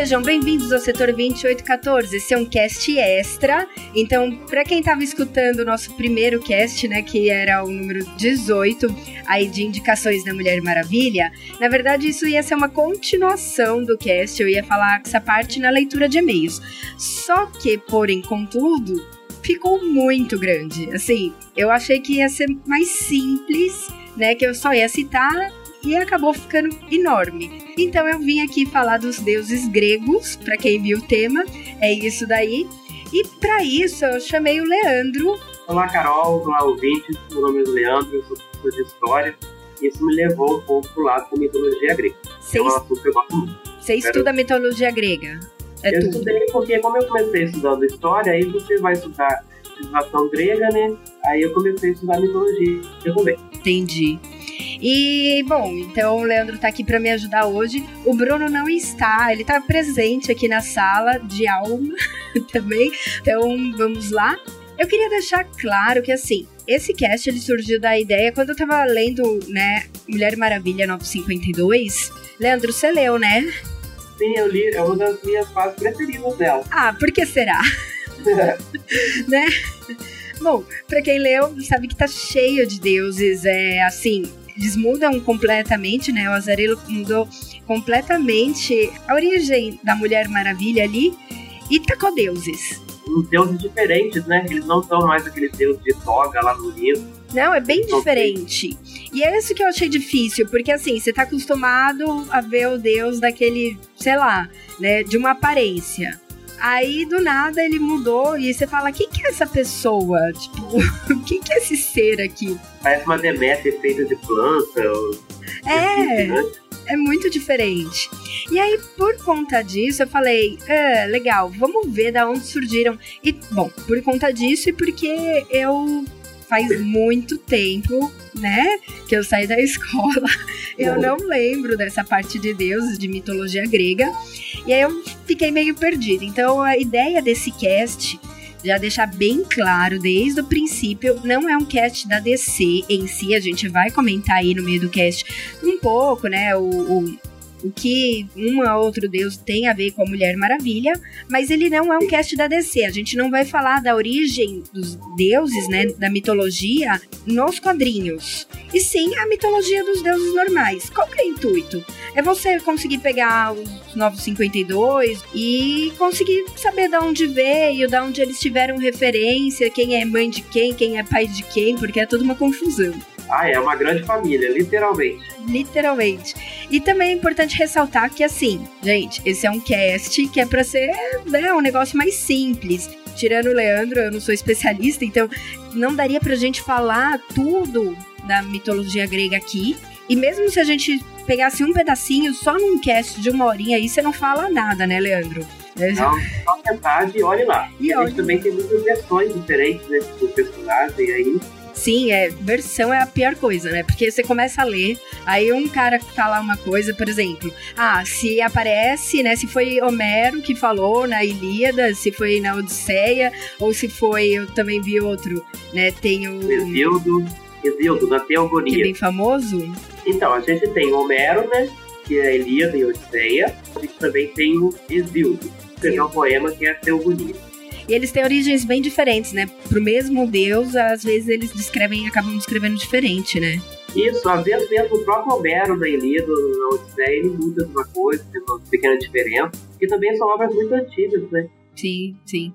Sejam bem-vindos ao setor 2814. Esse é um cast extra. Então, para quem estava escutando o nosso primeiro cast, né, que era o número 18, aí de indicações da Mulher Maravilha, na verdade isso ia ser uma continuação do cast. Eu ia falar essa parte na leitura de e-mails. Só que, porém, contudo, ficou muito grande. Assim, eu achei que ia ser mais simples, né, que eu só ia citar e acabou ficando enorme. Então eu vim aqui falar dos deuses gregos, para quem viu o tema, é isso daí. E para isso eu chamei o Leandro. Olá, Carol, olá, ouvintes. Meu nome é Leandro, eu sou professor de história. E isso me levou um pouco pro lado da mitologia grega. Você é um assunto que eu gosto muito. Você estuda mitologia grega? É eu tudo. estudei porque, como eu comecei estudando história, aí você vai estudar civilização grega, né? Aí eu comecei a estudar mitologia também. Entendi. E, bom, então o Leandro tá aqui para me ajudar hoje. O Bruno não está, ele tá presente aqui na sala de alma também. Então, vamos lá. Eu queria deixar claro que, assim, esse cast ele surgiu da ideia quando eu tava lendo, né, Mulher Maravilha 952. Leandro, você leu, né? Sim, eu li, é uma das minhas fases preferidas dela. Ah, por que será? né? Bom, pra quem leu, sabe que tá cheio de deuses, é assim, eles mudam completamente, né? O Azarelo mudou completamente a origem da Mulher Maravilha ali e tacou deuses. Deuses diferentes, né? Eles não são mais aqueles deuses de toga lá no livro. Não, é bem diferente. E é isso que eu achei difícil, porque assim, você tá acostumado a ver o deus daquele, sei lá, né, de uma aparência. Aí, do nada, ele mudou e você fala, quem que é essa pessoa? Tipo, quem que é esse ser aqui? Parece uma Deméter feita de planta. Ou... É, né? é muito diferente. E aí, por conta disso, eu falei, ah, legal, vamos ver da onde surgiram. E, bom, por conta disso e porque eu faz muito tempo, né, que eu saí da escola. Eu não lembro dessa parte de deuses, de mitologia grega. E aí eu fiquei meio perdida. Então a ideia desse cast já deixar bem claro desde o princípio, não é um cast da DC em si, a gente vai comentar aí no meio do cast um pouco, né, o, o o que um ou outro deus tem a ver com a Mulher Maravilha, mas ele não é um cast da DC. A gente não vai falar da origem dos deuses, né, da mitologia nos quadrinhos. E sim a mitologia dos deuses normais. Qual que é o intuito? É você conseguir pegar os Novos 52 e conseguir saber de onde veio, de onde eles tiveram referência, quem é mãe de quem, quem é pai de quem, porque é tudo uma confusão. Ah, é uma grande família, literalmente. Literalmente. E também é importante ressaltar que, assim, gente, esse é um cast que é pra ser né, um negócio mais simples. Tirando o Leandro, eu não sou especialista, então não daria pra gente falar tudo da mitologia grega aqui. E mesmo se a gente pegasse um pedacinho só num cast de uma horinha aí, você não fala nada, né, Leandro? Não, só metade e olhe lá. E a gente também tem muitas versões diferentes né, do personagem aí. Sim, é, versão é a pior coisa, né? Porque você começa a ler, aí um cara fala uma coisa, por exemplo, ah, se aparece, né? Se foi Homero que falou na Ilíada, se foi na Odisseia, ou se foi, eu também vi outro, né? Tem o. Exildo, Exildo, na Teogonia. Que é bem famoso? Então, a gente tem Homero, né? Que é a Ilíada e Odisseia. A gente também tem o Exildo, que é um poema que é a Teogonia. E eles têm origens bem diferentes, né? Pro mesmo deus, às vezes eles descrevem, acabam descrevendo diferente, né? Isso, às vezes mesmo o próprio Homero da Ilíada, na Odisseia, ele muda de uma coisa, tem uma pequena diferença, que também são obras muito antigas, né? Sim, sim.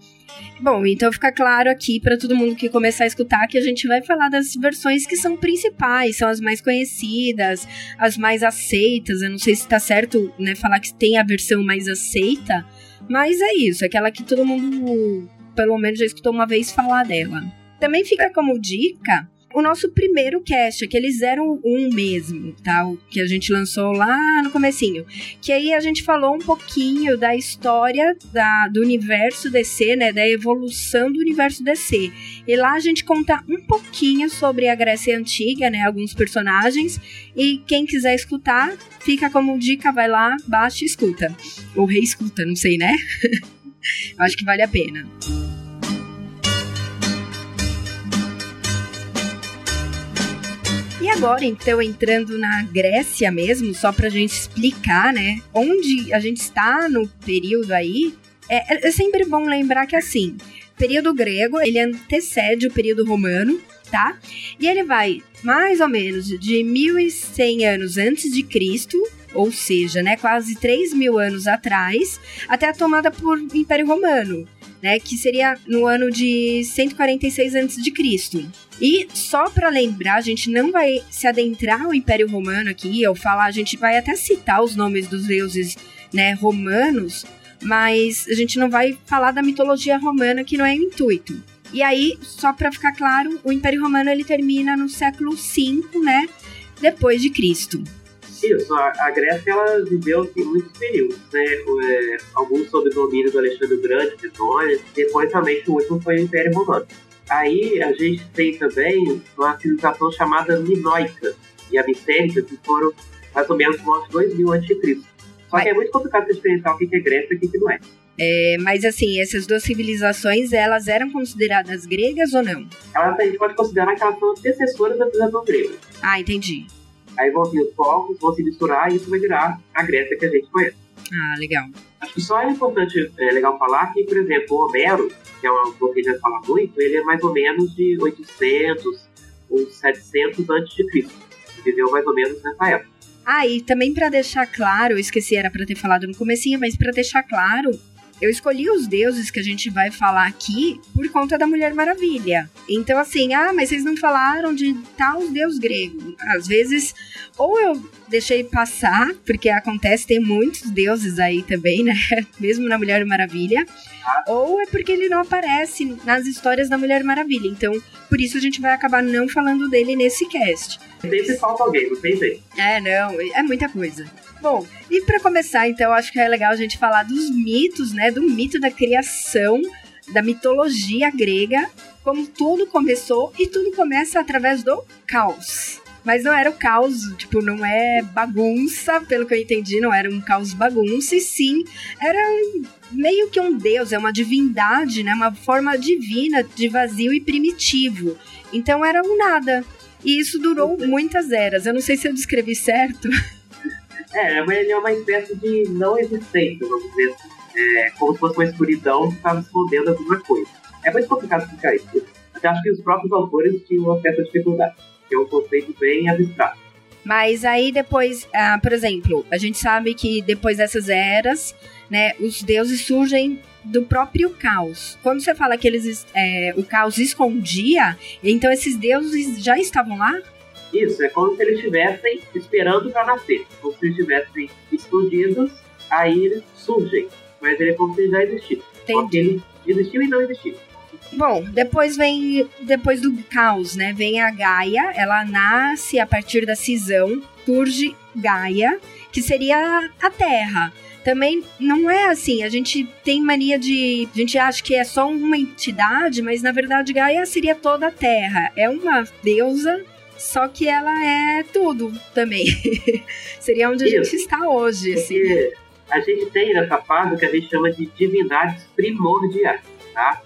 Bom, então fica claro aqui para todo mundo que começar a escutar que a gente vai falar das versões que são principais, são as mais conhecidas, as mais aceitas. Eu não sei se tá certo, né, falar que tem a versão mais aceita, mas é isso, aquela que todo mundo, pelo menos, já escutou uma vez falar dela. Também fica como dica o nosso primeiro cast, aquele 01 mesmo, tá? O que a gente lançou lá no comecinho. Que aí a gente falou um pouquinho da história da, do universo DC, né? Da evolução do universo DC. E lá a gente conta um pouquinho sobre a Grécia Antiga, né? Alguns personagens. E quem quiser escutar, fica como dica, vai lá, baixa e escuta. Ou reescuta, não sei, né? Acho que vale a pena. E agora, então, entrando na Grécia mesmo, só pra gente explicar, né, onde a gente está no período aí, é, é sempre bom lembrar que, assim, período grego, ele antecede o período romano, tá? E ele vai mais ou menos de 1100 anos antes de Cristo, ou seja, né, quase 3 mil anos atrás, até a tomada por Império Romano né, que seria no ano de 146 a.C. E só para lembrar, a gente não vai se adentrar ao Império Romano aqui, eu falar, a gente vai até citar os nomes dos deuses, né, romanos, mas a gente não vai falar da mitologia romana, que não é o intuito. E aí, só para ficar claro, o Império Romano ele termina no século V, né, depois de Cristo. Isso, a, a Grécia ela viveu assim, muitos períodos, né? É, alguns sob o domínio do Alexandre o Grande, Tetônia, depois também o último foi o Império Romano. Aí a gente tem também uma civilização chamada minoica e a micênica, que foram mais ou menos no ano 2000 a.C. Só que é muito complicado diferenciar o que é Grécia e o que não é. É, mas assim, essas duas civilizações, elas eram consideradas gregas ou não? Elas, a gente pode considerar que elas são antecessoras da civilização grega. Ah, entendi. Aí vão vir os povos, vão se misturar e isso vai virar a Grécia que a gente conhece. Ah, legal. Acho que só é importante, é legal falar que, por exemplo, o Homero, que é um autor que a gente vai falar muito, ele é mais ou menos de 800 ou 700 antes de Cristo. Viveu mais ou menos nessa época. Ah, e também para deixar claro, eu esqueci, era para ter falado no comecinho, mas para deixar claro, eu escolhi os deuses que a gente vai falar aqui por conta da Mulher Maravilha. Então, assim, ah, mas vocês não falaram de tal deus grego. Às vezes, ou eu deixei passar, porque acontece, tem muitos deuses aí também, né? Mesmo na Mulher Maravilha. Ou é porque ele não aparece nas histórias da Mulher Maravilha. Então, por isso a gente vai acabar não falando dele nesse cast. Sempre falta alguém, não tem jeito. É, não, é muita coisa. Bom, e para começar, então, acho que é legal a gente falar dos mitos, né? Do mito da criação, da mitologia grega, como tudo começou e tudo começa através do caos. Mas não era o caos, tipo, não é bagunça, pelo que eu entendi, não era um caos bagunça, e sim, era meio que um deus, é uma divindade, né? Uma forma divina de vazio e primitivo. Então era um nada. E isso durou muitas eras. Eu não sei se eu descrevi certo. É, ele é uma espécie de não existência, vamos dizer assim. É como se fosse uma escuridão que estava escondendo alguma coisa. É muito complicado explicar isso. Até acho que os próprios autores tinham uma certa dificuldade, que é um conceito bem abstrato. Mas aí depois, ah, por exemplo, a gente sabe que depois dessas eras, né, os deuses surgem do próprio caos. Quando você fala que eles, é, o caos escondia, então esses deuses já estavam lá? Isso, é como se eles estivessem esperando para nascer. Como se eles estivessem escondidos, aí eles surgem. Mas ele é como se eles já existissem. Porque eles existiam e não existiam. Bom, depois vem. Depois do caos, né? Vem a Gaia. Ela nasce a partir da cisão. Surge Gaia, que seria a Terra também não é assim. A gente tem mania de. A gente acha que é só uma entidade, mas na verdade Gaia seria toda a Terra. É uma deusa só que ela é tudo também. Seria onde a gente está hoje, assim. A gente tem nessa fase o que a gente chama de divindades primordiais, tá?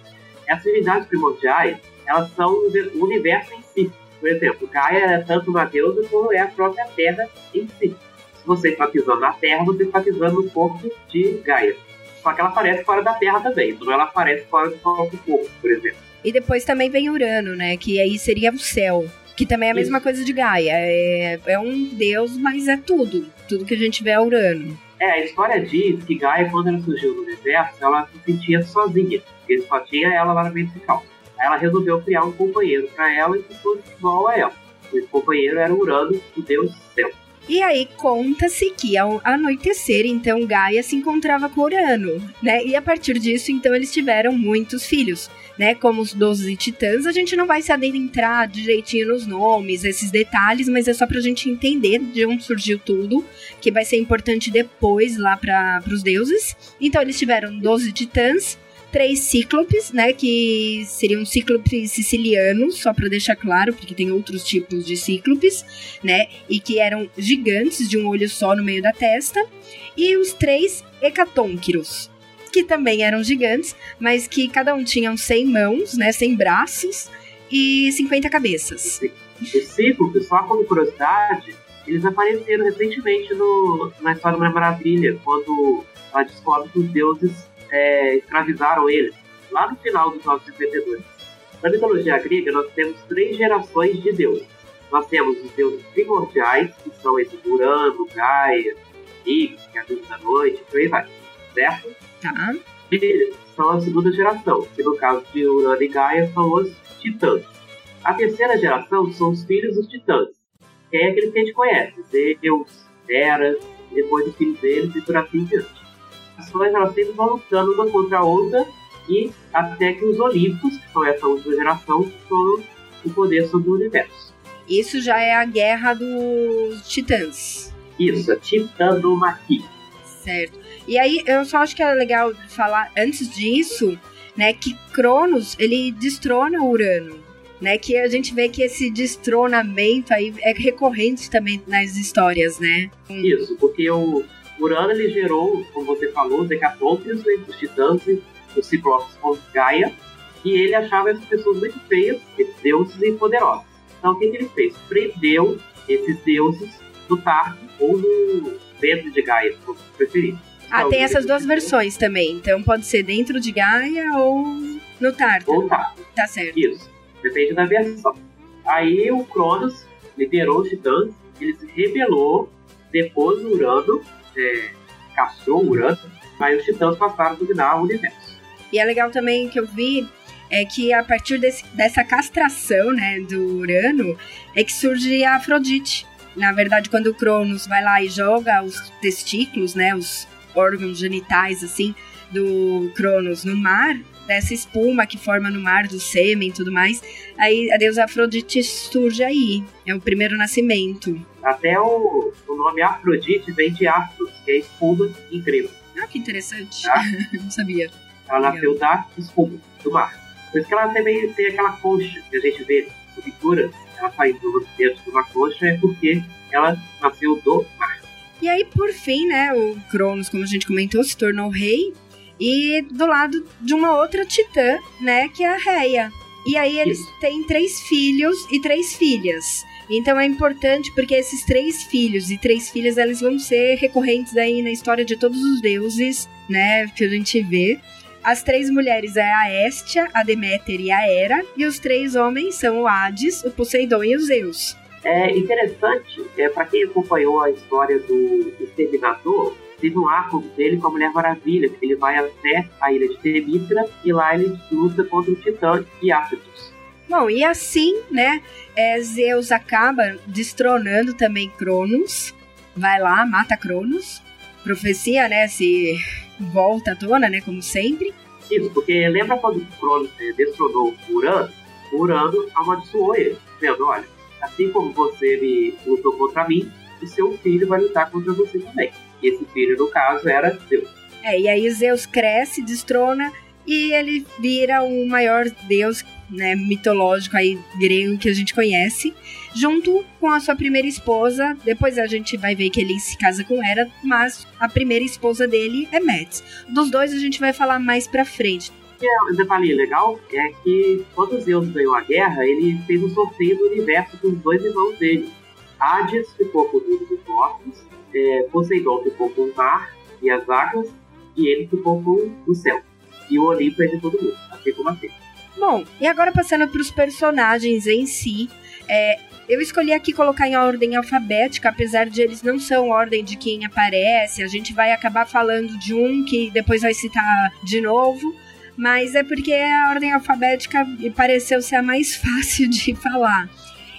Essas divindades primordiais, elas são o universo em si. Por exemplo, Gaia é tanto uma deusa como é a própria Terra em si. Se você está pisando na Terra, você está pisando no corpo de Gaia. Só que ela aparece fora da Terra também, então ela aparece fora do próprio corpo, por exemplo. E depois também vem Urano, né? Que aí seria o céu. Que também é a mesma coisa de Gaia. É, é um deus, mas é tudo. Tudo que a gente vê é Urano. É, a história diz que Gaia, quando ela surgiu no universo, ela se sentia sozinha. Porque só tinha ela lá na vertical. Aí ela resolveu criar um companheiro para ela e ficou igual a ela. Esse companheiro era Urano, o deus céu. E aí conta-se que ao anoitecer, então Gaia se encontrava com Urano, né? E a partir disso, então eles tiveram muitos filhos. Né, como os 12 titãs. A gente não vai se adentrar direitinho nos nomes, esses detalhes, mas é só pra gente entender de onde surgiu tudo, que vai ser importante depois lá para os deuses. Então eles tiveram 12 titãs, três cíclopes, né, que seriam cíclopes sicilianos, só para deixar claro, porque tem outros tipos de cíclopes, né, e que eram gigantes de um olho só no meio da testa, e os três hecatônquiros, que também eram gigantes, mas que cada um tinham 100 mãos, né, 100 braços e 50 cabeças. Os cíclopes, só como curiosidade, eles apareceram recentemente no, na história da Maravilha, quando ela descobre que os deuses é, escravizaram eles, lá no final dos 952. Na mitologia grega, nós temos três gerações de deuses. Nós temos os deuses primordiais, que são esses Urano, Gaia, Ig, que é a luz da noite, por aí vai. Certo? Tá. São a segunda geração, que no caso de Urano e Gaia são os titãs. A terceira geração são os filhos dos titãs, que é aqueles que a gente conhece, Zeus, Hera, depois os filhos deles e por assim diante. As nações elas sempre vão lutando uma contra a outra e até que os Olímpicos, que são essa última geração, tomam o poder sobre o universo. Isso já é a guerra dos titãs. Isso, a titanomaquia. Certo. E aí, eu só acho que é legal falar, antes disso, né, que Cronos, ele destrona Urano. Né, que a gente vê que esse destronamento aí é recorrente também nas histórias, né? Isso, porque o Urano ele gerou, como você falou, os Hecatônquios, né, os titãs, os ciclopes com Gaia, e ele achava essas pessoas muito feias, deuses e poderosos. Então o que, que ele fez? Prendeu esses deuses no Tarco ou no dentro de Gaia, como preferir. Ah, tem essas duas versões também. Então pode ser dentro de Gaia ou no Tártaro. Ou Tarco. Tá certo. Isso. Depende da versão. Aí o Cronos liderou os titãs, ele se rebelou, depois o Urano é, caçou o Urano, aí os titãs passaram a dominar o universo. E é legal também que eu vi é que a partir desse- dessa castração, né, do Urano, é que surge a Afrodite. Na verdade, quando o Cronos vai lá e joga os testículos, né, os órgãos genitais, assim, do Cronos no mar, dessa espuma que forma no mar, do sêmen e tudo mais, aí a deusa Afrodite surge aí. É o primeiro nascimento. Até o, o nome Afrodite vem de Afros, que é espuma em grego. Ah, que interessante. Ah. Não sabia. Ela nasceu da espuma, do mar. Por isso que ela também tem aquela concha que a gente vê na pintura, ela saindo dentro de uma concha, é porque ela nasceu do mar. E aí, por fim, né, o Cronos, como a gente comentou, se tornou rei. E do lado de uma outra titã, né, que é a Reia. E aí eles têm três filhos e três filhas. Então é importante porque esses três filhos e três filhas, eles vão ser recorrentes aí na história de todos os deuses, né, que a gente vê. As três mulheres é a Estia, a Deméter e a Hera. E os três homens são o Hades, o Poseidon e o Zeus. É interessante, é, para quem acompanhou a história do Exterminador, teve um arco dele com a Mulher Maravilha, que ele vai até a ilha de Temitra e lá ele luta contra o Titã e Áfritos. Bom, e assim, né, é, Zeus acaba destronando também Cronos. Vai lá, mata Cronos. Profecia, né, se volta à tona, né, como sempre. Isso, porque lembra quando o Cronos é, destronou Urano? Urano amaldiçoou ele, dizendo, olha, assim como você me lutou contra mim, o seu filho vai lutar contra você também. E esse filho, no caso, era Deus. É, e aí Zeus cresce, destrona e ele vira o maior deus, né, mitológico aí grego que a gente conhece, junto com a sua primeira esposa. Depois a gente vai ver que ele se casa com Hera, mas a primeira esposa dele é Metis. Dos dois a gente vai falar mais pra frente. Um detalhe legal é que quando Zeus ganhou a guerra, ele fez um sorteio do universo com os dois irmãos dele. Hades ficou com o mundo dos mortos, é, Poseidon ficou com o mar e as águas, e ele ficou com o céu. E o Olimpo é de todo mundo, assim como a Terra. Bom, e agora passando para os personagens em si, é, eu escolhi aqui colocar em ordem alfabética, apesar de eles não são ordem de quem aparece, a gente vai acabar falando de um que depois vai citar de novo, mas é porque a ordem alfabética me pareceu ser a mais fácil de falar.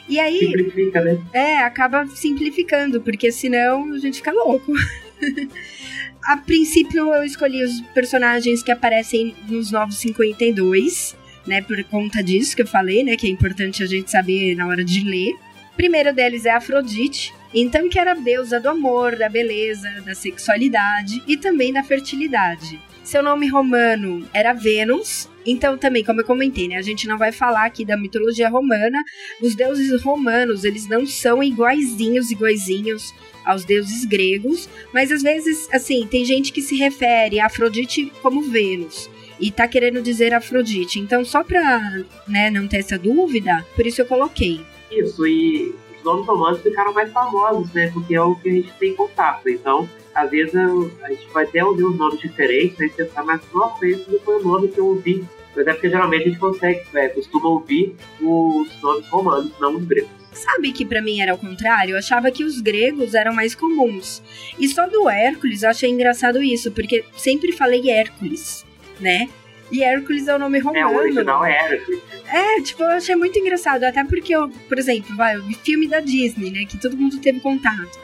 E aí, Simplifica, né? é, acaba simplificando, porque senão a gente fica louco. a princípio, eu escolhi os personagens que aparecem nos Novos 52, né? Por conta disso que eu falei, né? Que é importante a gente saber na hora de ler. Primeiro deles é Afrodite, então que era deusa do amor, da beleza, da sexualidade e também da fertilidade. Seu nome romano era Vênus. Então, também, como eu comentei, né? A gente não vai falar aqui da mitologia romana. Os deuses romanos, eles não são iguaizinhos, iguaizinhos aos deuses gregos. Mas, às vezes, assim, tem gente que se refere a Afrodite como Vênus. E tá querendo dizer Afrodite. Então, só pra né, não ter essa dúvida, por isso eu coloquei. Isso, e os nomes romanos ficaram mais famosos, né? Porque é o que a gente tem contato. Então, às vezes a gente vai até ouvir uns nomes diferentes, né? E pensar, mas nossa, esse não foi o nome que eu ouvi. Mas é porque geralmente a gente consegue, é, costuma ouvir os nomes romanos, não os gregos. Sabe que para mim era o contrário? Eu achava que os gregos eram mais comuns. E só do Hércules eu achei engraçado isso, porque sempre falei Hércules, né? E Hércules é o nome romano. É, o original é Hércules. É, tipo, eu achei muito engraçado. Até porque, eu, por exemplo, vai, o filme da Disney, né? Que todo mundo teve contato.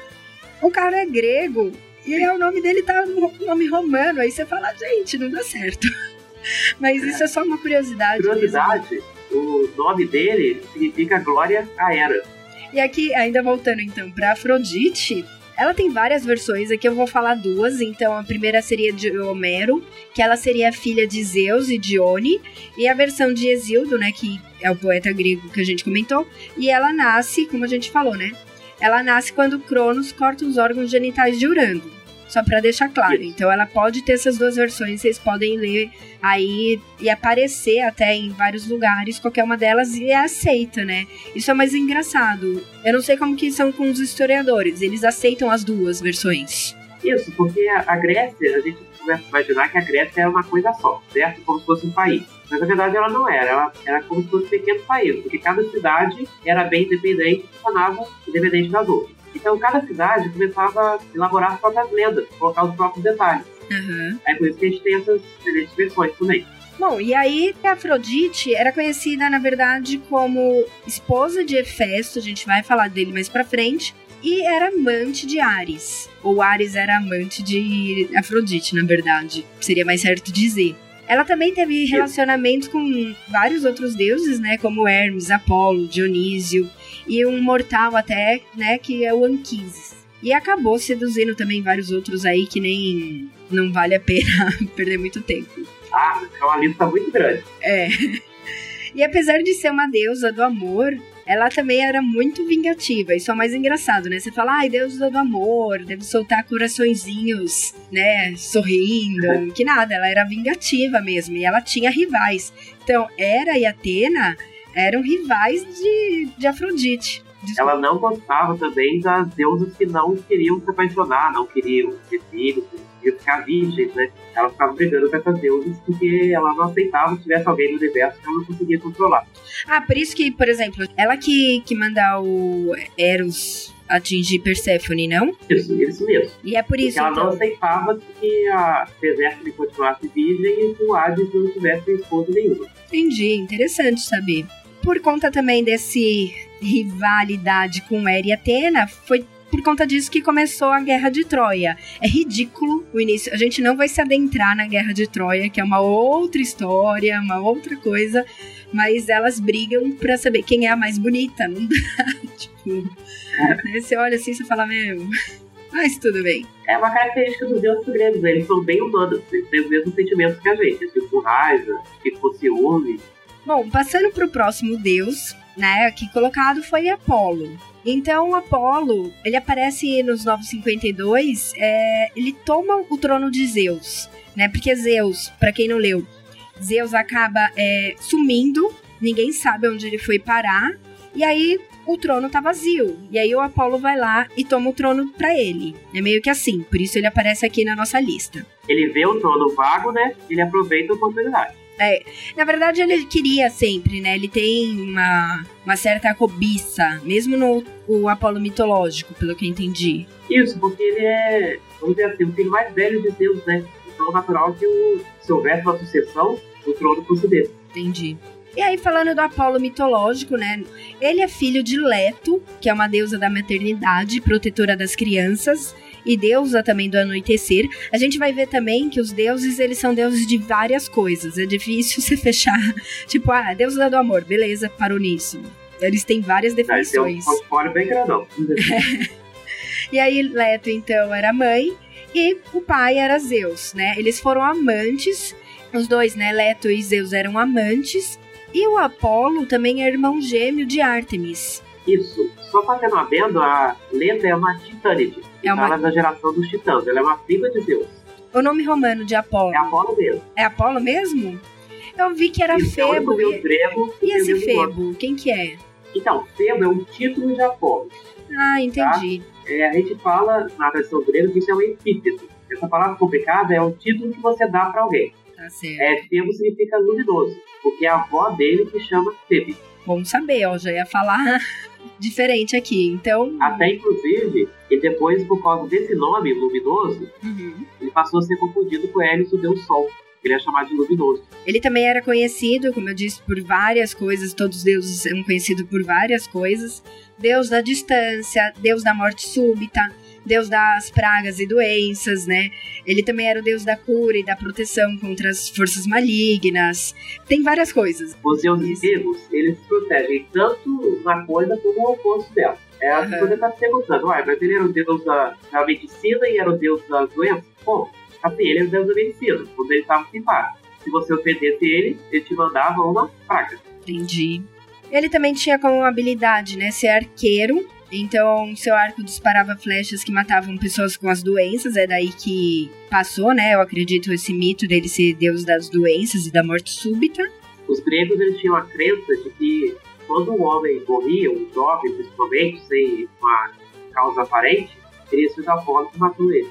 O cara é grego e aí, o nome dele tá no nome romano. Aí você fala, gente, não dá certo. Mas isso é só uma curiosidade. Curiosidade, mesmo. o nome dele significa Glória a Era. E aqui, ainda voltando então para Afrodite, ela tem várias versões, aqui eu vou falar duas. Então, a primeira seria de Homero, que ela seria filha de Zeus e Dione, e a versão de Exildo, né, que é o poeta grego que a gente comentou, e ela nasce, como a gente falou, né? Ela nasce quando Cronos corta os órgãos genitais de Urango. Só para deixar claro. Então ela pode ter essas duas versões, vocês podem ler aí e aparecer até em vários lugares, qualquer uma delas, e é aceita, né? Isso é mais engraçado. Eu não sei como que são com os historiadores, eles aceitam as duas versões. Isso, porque a Grécia, a gente começa a imaginar que a Grécia é uma coisa só, certo? Como se fosse um país. Mas na verdade ela não era, ela era como se fosse um pequeno país, porque cada cidade era bem independente e funcionava independente das outras. Então cada cidade começava a elaborar suas próprias lendas, colocar os próprios detalhes. Uhum. É por isso que a gente tem essas diferentes versões também. Bom, e aí a Afrodite era conhecida, na verdade, como esposa de Hefesto, a gente vai falar dele mais pra frente, e era amante de Ares. Ou Ares era amante de Afrodite, na verdade, seria mais certo dizer. Ela também teve relacionamentos com vários outros deuses, né, como Hermes, Apolo, Dionísio, e um mortal até, né, que é o Anquises. E acabou seduzindo também vários outros aí que nem não vale a pena perder muito tempo. Ah, é uma lista muito grande. É. E apesar de ser uma deusa do amor, ela também era muito vingativa. Isso é o mais engraçado, né? Você fala, ai, deusa do amor, deve soltar coraçõezinhos, né? Sorrindo. Que nada, ela era vingativa mesmo. E ela tinha rivais. Então, Hera e Atena eram rivais de, de Afrodite. Desculpa. Ela não gostava também das deusas que não queriam se apaixonar, não queriam ter filhos, queriam ficar virgens, né? Ela ficava brigando com essas deusas porque ela não aceitava se tivesse alguém no universo que ela não conseguia controlar. Ah, por isso que, por exemplo, ela que, que manda o Eros atingir Perséfone, não? Isso, isso mesmo. E é por isso que ela então... não aceitava que a Perséfone continuasse virgem e que o Hades não tivesse esposa nenhuma. Entendi, interessante saber por conta também desse rivalidade com Hera e Atena, foi por conta disso que começou a Guerra de Troia. É ridículo o início. A gente não vai se adentrar na Guerra de Troia, que é uma outra história, uma outra coisa. Mas elas brigam pra saber quem é a mais bonita. Não dá. tipo, né? você olha assim e fala, meu. Mas tudo bem. É uma característica dos deuses gregos, né? eles são bem humanos, eles têm os mesmos sentimentos que a gente, com raiva, com ciúme, Bom, passando para o próximo deus, né, aqui colocado foi Apolo. Então, Apolo, ele aparece nos 952, é, ele toma o trono de Zeus, né? Porque Zeus, para quem não leu, Zeus acaba é, sumindo, ninguém sabe onde ele foi parar, e aí o trono tá vazio. E aí o Apolo vai lá e toma o trono para ele. É meio que assim, por isso ele aparece aqui na nossa lista. Ele vê o trono vago, né? Ele aproveita a oportunidade. É, na verdade, ele queria sempre, né? Ele tem uma, uma certa cobiça, mesmo no o Apolo mitológico, pelo que eu entendi. Isso, porque ele é, vamos dizer assim, o filho mais velho de Deus, né? Então natural que o, se houvesse uma sucessão, o trono fosse dele. Entendi. E aí, falando do Apolo mitológico, né? Ele é filho de Leto, que é uma deusa da maternidade, protetora das crianças, e deusa também do anoitecer. A gente vai ver também que os deuses, eles são deuses de várias coisas. É difícil você fechar, tipo, ah, deusa do amor, beleza, parou nisso. Eles têm várias definições. Tem um bem grandão. e aí, Leto, então, era mãe e o pai era Zeus, né? Eles foram amantes, os dois, né? Leto e Zeus eram amantes. E o Apolo também é irmão gêmeo de Ártemis. Isso. Só fazendo adendo, a Leda é uma titânide. É uma... Da geração dos titãs. Ela é uma prima de Zeus. O nome romano de Apolo? É Apolo mesmo. É Apolo mesmo? Eu vi que era Isso, Febo. É e... grego, e esse Febo? Quem que é? Então, Febo é um título de Apolo. Ah, entendi. Tá? É, a gente fala na versão grega que isso é um epíteto. Essa palavra complicada é um título que você dá para alguém. Tá certo. É, Febo significa luminoso, porque é a avó dele que chama Febe. Bom saber, ó, já ia falar diferente aqui, então... Até, inclusive, e depois, por causa desse nome, luminoso, uhum. ele passou a ser confundido com Hélice, o Deus Sol ele é chamado de luminoso. Ele também era conhecido, como eu disse, por várias coisas, todos os deuses são conhecidos por várias coisas. Deus da distância, Deus da morte súbita, Deus das pragas e doenças, né? Ele também era o Deus da cura e da proteção contra as forças malignas. Tem várias coisas. Os deuses vivos, eles protegem tanto uma coisa como o oposto dela. É, a uhum. coisa tá se perguntando, uai, mas ele era o deus da, da medicina e era o deus das doenças? Bom, assim, ele era o deus da medicina, quando ele estava sem. Se você ofendesse ele, ele te mandava uma praga. Entendi. Ele também tinha como habilidade, né, ser arqueiro então, seu arco disparava flechas que matavam pessoas com as doenças. É daí que passou, né? Eu acredito esse mito dele ser deus das doenças e da morte súbita. Os gregos eles tinham a crença de que quando um homem morria, um jovem principalmente, sem uma causa aparente, teria sido a forma que matou ele.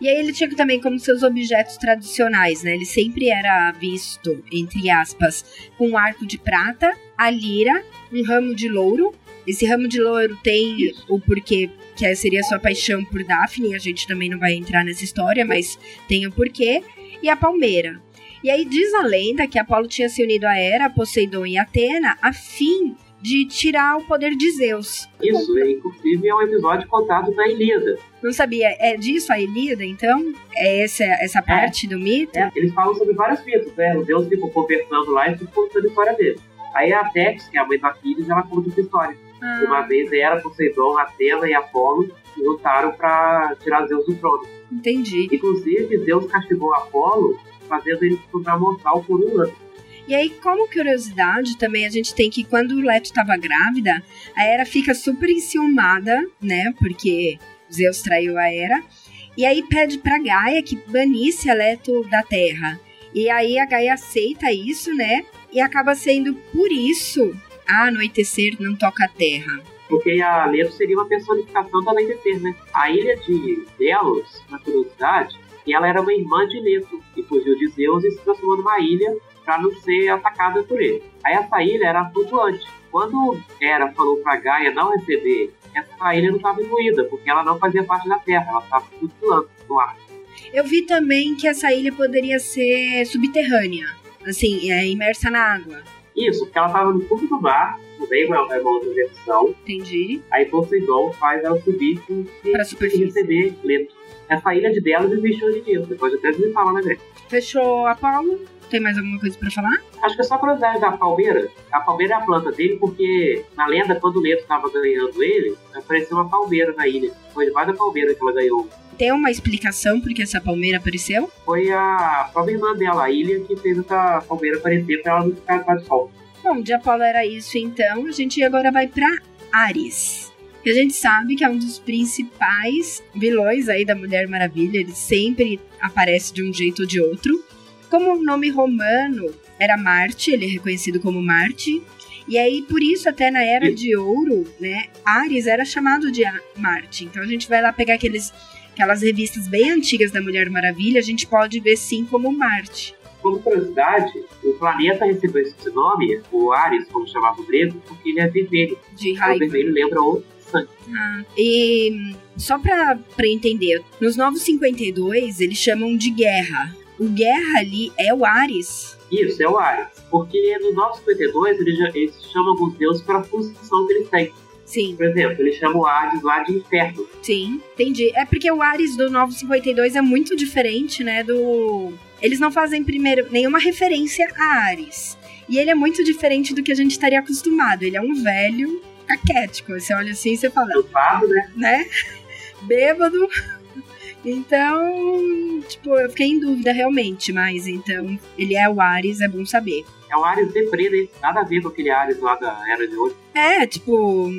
E aí ele tinha também como seus objetos tradicionais, né? Ele sempre era visto, entre aspas, com um arco de prata, a lira, um ramo de louro esse ramo de louro tem o porquê que seria sua paixão por Daphne, a gente também não vai entrar nessa história, mas tem o porquê. E a palmeira. E aí diz a lenda que Apolo tinha se unido a Hera, Poseidon e Atena a fim de tirar o poder de Zeus. Isso, inclusive é um episódio contado na Ilíada. Não sabia, é disso a Ilíada, então? É essa, essa é. parte é, do mito? É, eles falam sobre vários mitos, né? O Deus ficou conversando lá e ficou contando a história dele. Aí a Tex, que é a mãe do Aquiles, ela conta essa história. Ah. Uma vez era Poseidon, Atena e Apolo lutaram para tirar Zeus do trono. Entendi. Inclusive, Zeus castigou Apolo, fazendo ele se tornar mortal por um ano. E aí, como curiosidade, também a gente tem que quando o Leto estava grávida, a Hera fica super enciumada, né? Porque Zeus traiu a Hera. E aí pede pra Gaia que banisse a Leto da Terra. E aí a Gaia aceita isso, né? E acaba sendo por isso anoitecer não toca a terra. Porque a Leto seria uma personificação do anoitecer, né? A ilha de Delos, na curiosidade, ela era uma irmã de Leto, que fugiu de Zeus e se transformou numa ilha para não ser atacada por ele. Aí essa ilha era flutuante. Quando Hera falou para Gaia não receber, essa ilha não estava incluída, porque ela não fazia parte da Terra, ela estava flutuando no ar. Eu vi também que essa ilha poderia ser subterrânea, assim, é, imersa na água. Isso, porque ela tava no fundo do mar, também é uma, é uma outra versão. Entendi. Aí Poseidon faz ela subir e, pra superfície. receber Leto. Essa ilha de Delos existe hoje em dia, você pode até me falar, né, Fechou a Paulo? Tem mais alguma coisa para falar? Acho que é só curiosidade da palmeira. A palmeira é a planta dele porque, na lenda, quando o Leto estava ganhando ele, apareceu uma palmeira na ilha. Foi debaixo da palmeira que ela ganhou. Tem uma explicação por que essa palmeira apareceu? Foi a própria irmã dela, a ilha, que fez essa palmeira aparecer para ela não ficar do sol. Bom, de Apolo era isso então. A gente agora vai para Ares. Que a gente sabe que é um dos principais vilões aí da Mulher Maravilha. Ele sempre aparece de um jeito ou de outro. Como o nome romano era Marte, ele é reconhecido como Marte. E aí, por isso, até na Era de Ouro, né, Ares era chamado de Marte. Então a gente vai lá pegar aqueles, aquelas revistas bem antigas da Mulher Maravilha, a gente pode ver sim como Marte. Como curiosidade, o planeta recebeu esse nome, o Ares, como chamava o grego, porque ele é vermelho. De raiva. O vermelho lembra o sangue. Ah, e só pra, pra entender, nos Novos 52 eles chamam de guerra. O guerra ali é o Ares. Isso, é o Ares. Porque no 952 eles, eles chamam alguns deuses para a função que eles têm. Sim. Por exemplo, ele chama o Hades lá de inferno. Sim, entendi. É porque o Ares do 952 é muito diferente, né, do... Eles não fazem primeiro nenhuma referência a Ares. E ele é muito diferente do que a gente estaria acostumado. Ele é um velho caquético. Você olha assim e você fala... Chupado, né? Né? Bêbado. Então, tipo, eu fiquei em dúvida realmente, mas então, ele é o Ares, é bom saber. É o Ares deprê, né? Nada a ver com aquele Ares lá da Era de Ouro. É, tipo.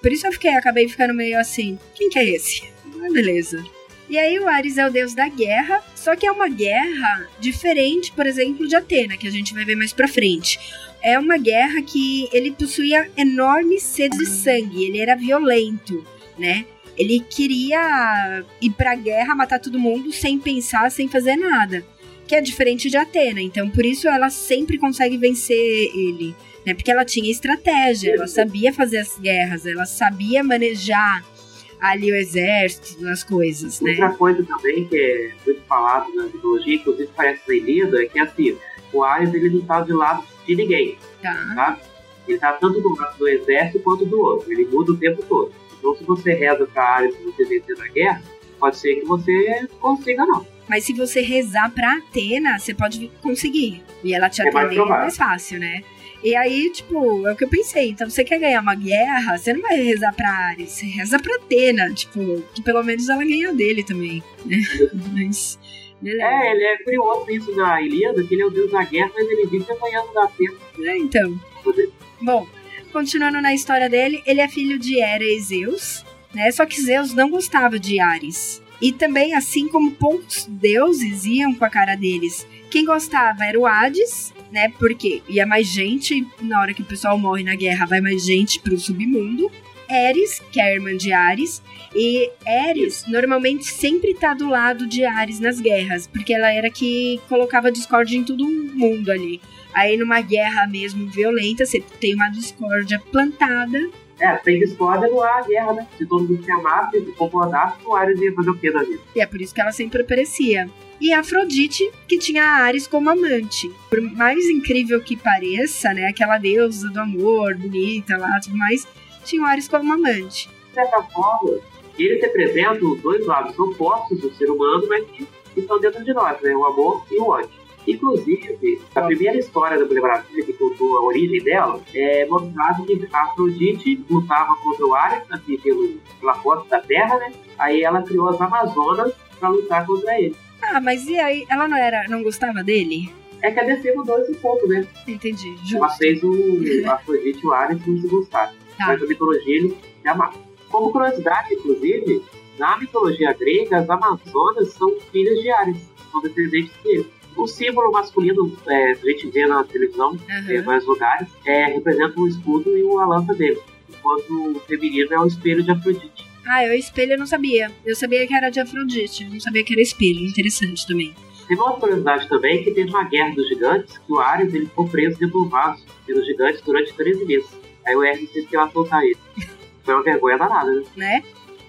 Por isso eu fiquei, acabei ficando meio assim. Quem que é esse? Ah, beleza. E aí o Ares é o deus da guerra, só que é uma guerra diferente, por exemplo, de Atena, que a gente vai ver mais pra frente. É uma guerra que ele possuía enorme sede de sangue, ele era violento, né? Ele queria ir pra guerra, matar todo mundo sem pensar, sem fazer nada. Que é diferente de Atena. Então, por isso ela sempre consegue vencer ele. Né? Porque ela tinha estratégia, ela sabia fazer as guerras, ela sabia manejar ali o exército, as coisas, né? Outra coisa também que é muito falado na mitologia, inclusive parece na Ilíada, é que assim, o Ares ele não tá de lado de ninguém, Tá. tá? Ele tá tanto do lado do exército quanto do outro, ele muda o tempo todo. Então se você reza pra Ares e você vencer na guerra, pode ser que você consiga não. Mas se você rezar pra Atena, você pode conseguir. E ela te É mais atender mais fácil, né? E aí, tipo, é o que eu pensei. Então, você quer ganhar uma guerra, você não vai rezar pra Ares, você reza pra Atena. Tipo, que pelo menos ela ganha dele também, né? Mas, beleza. É, ele é curioso isso na Ilíada, que ele é o deus da guerra, mas ele vive apanhando da Atena. É, então. Bom, continuando na história dele, ele é filho de Hera e Zeus, né? Só que Zeus não gostava de Ares. E também, assim como poucos deuses iam com a cara deles, quem gostava era o Hades, né? Porque ia mais gente, na hora que o pessoal morre na guerra, vai mais gente pro submundo. Eris, que é a irmã de Ares, e Eris normalmente sempre tá do lado de Ares nas guerras, porque ela era que colocava discórdia em todo mundo ali. Aí numa guerra mesmo violenta, você tem uma discórdia plantada. É, sem discórdia não há guerra, né? Se todo mundo se amasse e concordasse, o Ares ia fazer o quê da vida? E é por isso que ela sempre aparecia. E Afrodite, que tinha a Ares como amante. Por mais incrível que pareça, né? Aquela deusa do amor, bonita lá, tudo mais, tinha o Ares como amante. De certa forma, eles representam os dois lados opostos do ser humano, mas que estão dentro de nós, né? O amor e o ódio. Inclusive, a primeira história da Mulher Maravilha, que contou a origem dela, é mostrado que a Afrodite lutava contra o Ares, aqui pelo, pela costa da Terra, né? Aí ela criou as Amazonas para lutar contra ele. Ah, mas e aí? Ela não era, não gostava dele? É que a DC mudou esse ponto, né? Entendi. Ela Justo. fez o Afrodite e o Ares não se gostar. Tá. Mas a mitologia ele se amava. Como curiosidade, inclusive, na mitologia grega, as Amazonas são filhas de Ares, são descendentes dele. O símbolo masculino, é, a gente vê na televisão, Aham. em vários lugares, é, representa o escudo e a lança dele. Enquanto o feminino é o espelho de Afrodite. Ah, eu espelho eu não sabia. Eu sabia que era de Afrodite, eu não sabia que era espelho. Interessante também. Tem uma curiosidade também que teve uma guerra dos gigantes, que o Ares ele ficou preso dentro do vaso pelos gigantes durante 13 meses. Aí o Hermes teve que ir lá soltar ele. Foi uma vergonha danada, né? né?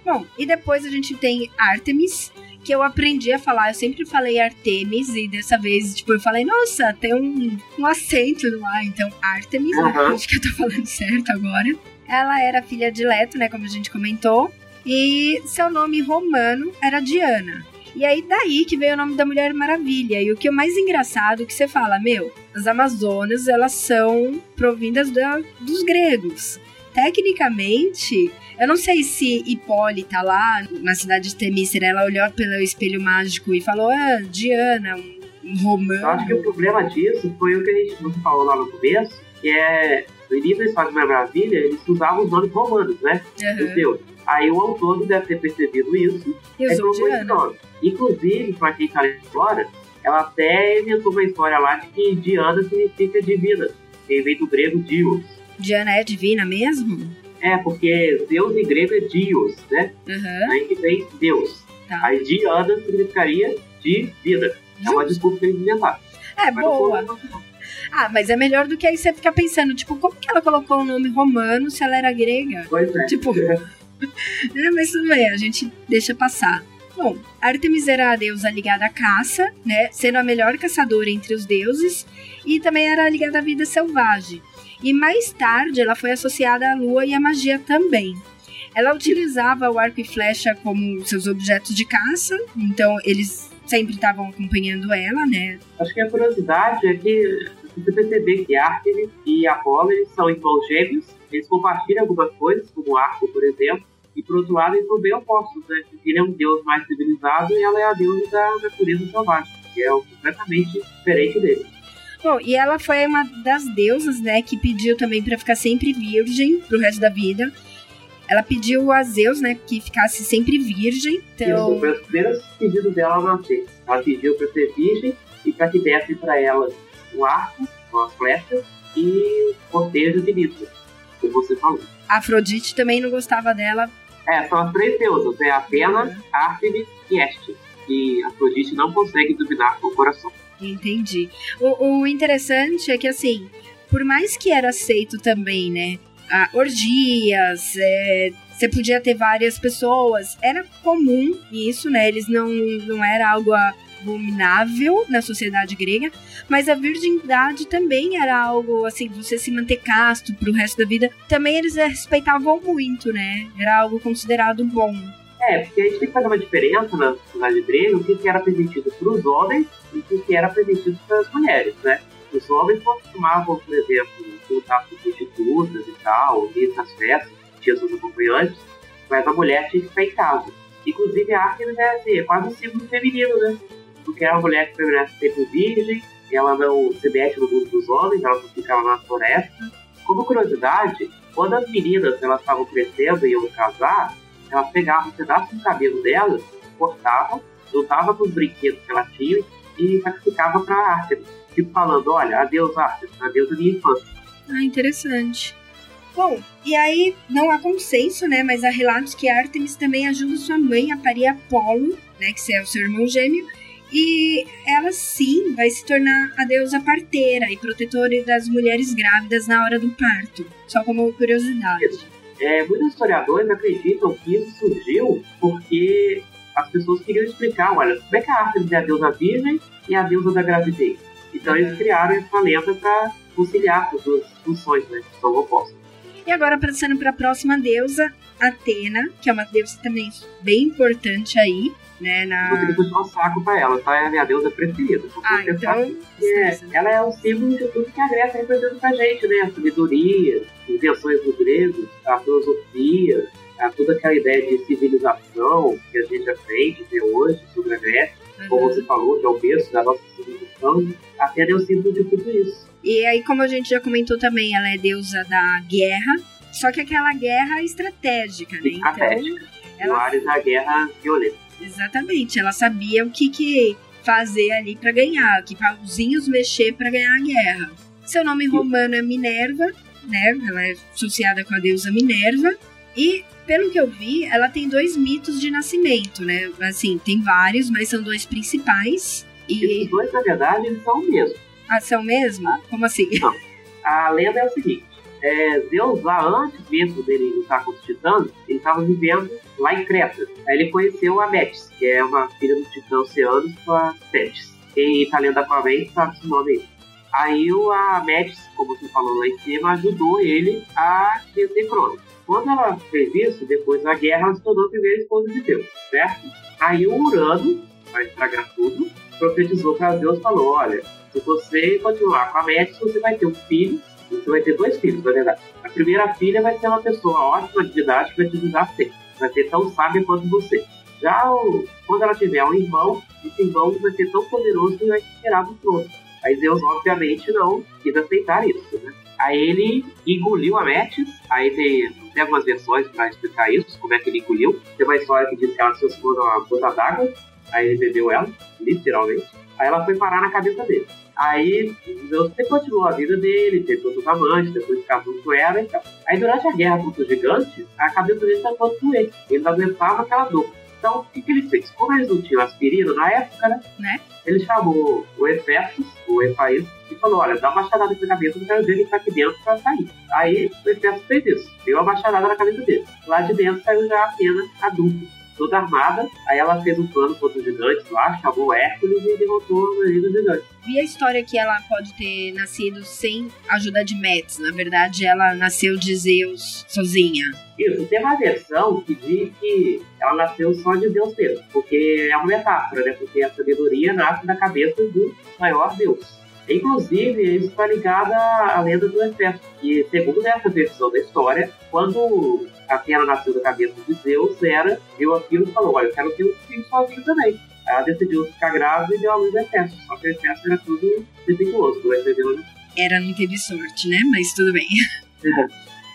Bom, e depois a gente tem Artemis, que eu aprendi a falar. Eu sempre falei Artemis, e dessa vez, tipo, eu falei, nossa, tem um, um acento no ar. Então, Artemis, né? Aham. acho que eu tô falando certo agora. Ela era filha de Leto, né, como a gente comentou. E seu nome romano era Diana. E aí, daí que veio o nome da Mulher Maravilha. E o que é mais engraçado é que você fala, meu, as Amazonas, elas são provindas da, dos gregos. Tecnicamente, eu não sei se Hipólita lá na cidade de Temícera, ela olhou pelo espelho mágico e falou, ah, Diana, um Eu acho que o romano. problema disso foi o que a gente não falou lá no começo, que é, no início da história de Mulher Maravilha, eles usavam os nomes romanos, né? Aham. deuses. Aí o autor deve ter percebido isso E é usou Diana. Inclusive, pra quem tá agora, ela até inventou uma história lá de que Diana significa divina, que vem do grego Dios. Diana é divina mesmo? É, porque Deus em grego é Dios, né? Aham. Aí que vem Deus. Tá. Aí Diana significaria divina. É uma desculpa que eles inventaram. É, Mas boa. Ah, mas é melhor do que aí você ficar pensando, tipo, como que ela colocou o nome romano se ela era grega? Pois é. Tipo, É, mas tudo bem, a gente deixa passar. Bom, Artemis era a deusa ligada à caça, né? Sendo a melhor caçadora entre os deuses, e também era ligada à vida selvagem. E mais tarde ela foi associada à lua e à magia também. Ela utilizava o arco e flecha como seus objetos de caça, então eles sempre estavam acompanhando ela, né? Acho que a curiosidade é que você perceber que Artemis e Apolo eles são irmãos gêmeos, eles compartilham algumas coisas, como o arco, por exemplo, e por outro lado eles são bem opostos, né? Ele é um deus mais civilizado e ela é a deusa da natureza selvagem, que é completamente diferente dele. Bom, e ela foi uma das deusas, né, que pediu também para ficar sempre virgem pro resto da vida. Ela pediu a Zeus, né, que ficasse sempre virgem. Então... Isso foi os primeiros pedidos dela ao nascer. Ela pediu para ser virgem e para que desse para ela o arco, as flechas e cortejo de Nitro, como você falou. Afrodite também não gostava dela. É, são as três deusas, é Atena, Artemis e Este. E Afrodite não consegue dominar o coração. Entendi. O, o interessante é que, assim, por mais que era aceito também, né, orgias, é, você podia ter várias pessoas. Era comum isso, né? Eles não, não era algo abominável na sociedade grega, mas a virgindade também era algo assim, você se manter casto pro resto da vida. Também eles respeitavam muito, né? Era algo considerado bom. É, porque a gente tem que fazer uma diferença na sociedade o que era permitido para os homens e o que era permitido para as mulheres, né? Os homens costumavam, por exemplo, lutar com prostitutas e tal, ir nas festas, tinha seus acompanhantes, mas a mulher tinha que ficar em casa. Inclusive a Artemis é, assim, é quase um símbolo feminino, né? Porque é uma mulher que permanece sempre virgem, ela não se mete no mundo dos homens, ela só ficava na floresta. Como curiosidade, quando as meninas elas estavam crescendo e iam casar, elas pegavam um pedaço do cabelo delas, cortavam, juntavam com os brinquedos que ela tinha e sacrificava para a Artemis. Tipo falando, olha, adeus Artemis, adeus a minha infância. Ah, interessante. Bom, e aí não há consenso, né? Mas há relatos que Artemis também ajuda sua mãe a parir Apolo, né? Que é o seu irmão gêmeo. E ela sim vai se tornar a deusa parteira e protetora das mulheres grávidas na hora do parto. Só como curiosidade. É, muitos historiadores acreditam que isso surgiu porque as pessoas queriam explicar, olha, como é que a Artemis é a deusa virgem e a deusa da gravidez? Então eles criaram essa lenda para conciliar as duas funções, né? Que são opostas. E agora, passando para a próxima deusa, Atena, que é uma deusa também bem importante aí, né? Na... Que puxar um saco pra ela, tá? É a minha deusa preferida. Ah, então. É, ela é o símbolo de tudo que a Grécia representa pra gente, né? A sabedoria, invenções do grego, a filosofia, a toda aquela ideia de civilização que a gente aprende até hoje sobre a Grécia. Uhum. Como você falou, que é o berço da nossa civilização. Atena é o símbolo de tudo isso. E aí, como a gente já comentou também, ela é deusa da guerra, só que aquela guerra estratégica, né? Estratégica. Então, ela... área da guerra violenta. Exatamente, ela sabia o que, que fazer ali para ganhar, que pauzinhos mexer para ganhar a guerra. Seu nome romano é Minerva, né? Ela é associada com a deusa Minerva. E, pelo que eu vi, ela tem dois mitos de nascimento, né? Assim, tem vários, mas são dois principais. E... Esses dois, na verdade, eles são o mesmo. Ah, são mesmo? Como assim? Não. A lenda é o seguinte: é, Zeus, lá antes mesmo dele lutar com os titãs, ele estava vivendo lá em Creta. Aí ele conheceu a Metis, que é uma filha do titã Oceanos com a Tétis. Quem está lendo Aquaman sabe esse nome aí. Aí a Metis, como você falou lá em cima, ajudou ele a vencer Cronos. Quando ela fez isso, depois da guerra, ela se tornou a primeira esposa de Deus, certo? Aí o Urano, vai estragar tudo, profetizou para Deus falou: Olha, se você continuar com a Metis, você vai ter um filho, você vai ter dois filhos, na verdade. A primeira filha vai ser uma pessoa ótima de idade que vai te ajudar sempre. Vai ser tão sábia quanto você. Já o, quando ela tiver um irmão, esse irmão vai ser tão poderoso que vai tirar do trono. Aí Deus, obviamente, não quis aceitar isso, né? Aí ele engoliu a Metis, aí tem, tem algumas versões para explicar isso, como é que ele engoliu. Tem uma história que diz que ela se transformou numa gota d'água, aí ele bebeu ela, literalmente. Aí ela foi parar na cabeça dele. Aí Deus continuou a vida dele, teve outros amantes, depois casou com ela e tal. Aí durante a guerra contra os gigantes, a cabeça dele estava doente. Ele não aguentava aquela dor. Então, o que, que ele fez? Como eles não tinham aspirina na época, né? né? Ele chamou o Efestos, o Efaís, e falou: Olha, dá uma machadada na cabeça, eu quero ver ele tá aqui dentro pra sair. Aí o Efestos fez isso, deu uma machadada na cabeça dele. Lá de dentro saiu já a pena adulta. Toda armada. Aí ela fez um plano contra os gigantes lá, chamou Hércules e derrotou a maioria dos gigantes. Vi a história que ela pode ter nascido sem ajuda de Metis. Na verdade, ela nasceu de Zeus sozinha. Isso, tem uma versão que diz que ela nasceu só de Deus mesmo, porque é uma metáfora, né? Porque a sabedoria nasce da cabeça do maior Deus. Inclusive, isso está ligado à lenda do Efesto, que, segundo essa versão da história, quando Atena nasceu da cabeça de Zeus, era, viu aquilo e falou: Olha, eu quero ter um filho sozinho também. Ela decidiu ficar grávida e deu a luz do Efesto. Só que o Efesto era tudo defeituoso, não entendeu? Era, não teve sorte, né? Mas tudo bem.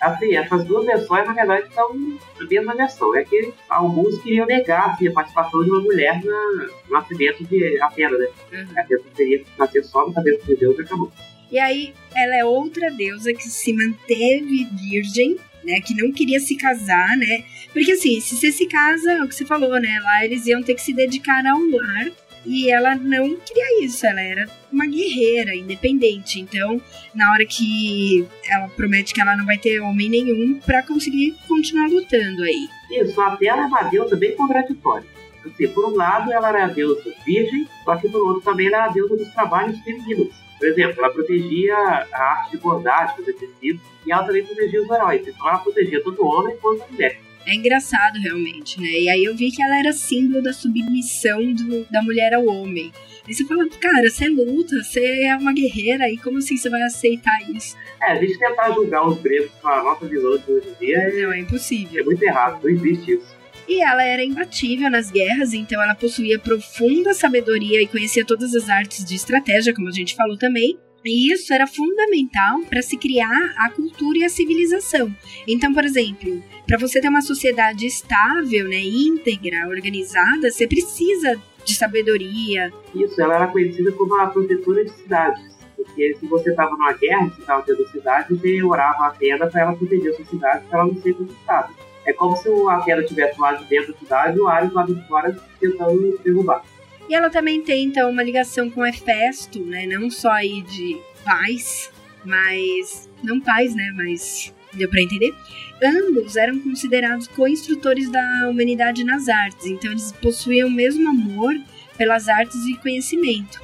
Assim, essas duas versões, na verdade, são a mesma versão. É que alguns queriam negar assim, a participação de uma mulher na, no nascimento de Atena, né? Uhum. A Atena teria que nascer só no cabeça de Deus e acabou. E aí, ela é outra deusa que se manteve virgem, né? Que não queria se casar, né? Porque assim, se você se casa, é o que você falou, né? Lá eles iam ter que se dedicar ao lar e ela não queria isso, ela era uma guerreira independente. Então, na hora que ela promete que ela não vai ter homem nenhum para conseguir continuar lutando aí. Isso, até ela é uma deusa bem contraditória. Assim, por um lado, ela era a deusa virgem, só que por outro também ela era a deusa dos trabalhos femininos. Por exemplo, ela protegia a arte de bordar, fazer tecido, e ela também protegia os heróis. Então ela protegia tanto o homem quanto a mulher. É engraçado, realmente, né? E aí eu vi que ela era símbolo da submissão do, da mulher ao homem. Aí você fala, cara, você luta, você é uma guerreira, e como assim você vai aceitar isso? É, a gente tentar julgar os gregos com a nossa visão de hoje em dia é, não, é impossível. É muito errado, não existe isso. E ela era imbatível nas guerras, então ela possuía profunda sabedoria e conhecia todas as artes de estratégia, como a gente falou também. E isso era fundamental para se criar a cultura e a civilização. Então, por exemplo, para você ter uma sociedade estável, né, íntegra, organizada, você precisa de sabedoria. Isso, ela era conhecida como a protetora de cidades. Porque se você estava numa guerra, se estava da cidade, você orava a Atena para ela proteger a sua cidade, para ela não ser conquistada. É como se o Atena estivesse lá de dentro da cidade e o Ares lá de fora tentando derrubar. E ela também tem, então, uma ligação com Hefesto, né? Não só aí de paz, mas... Não paz, né? Mas deu para entender? Ambos eram considerados co-instrutores da humanidade nas artes, então eles possuíam o mesmo amor pelas artes e conhecimento.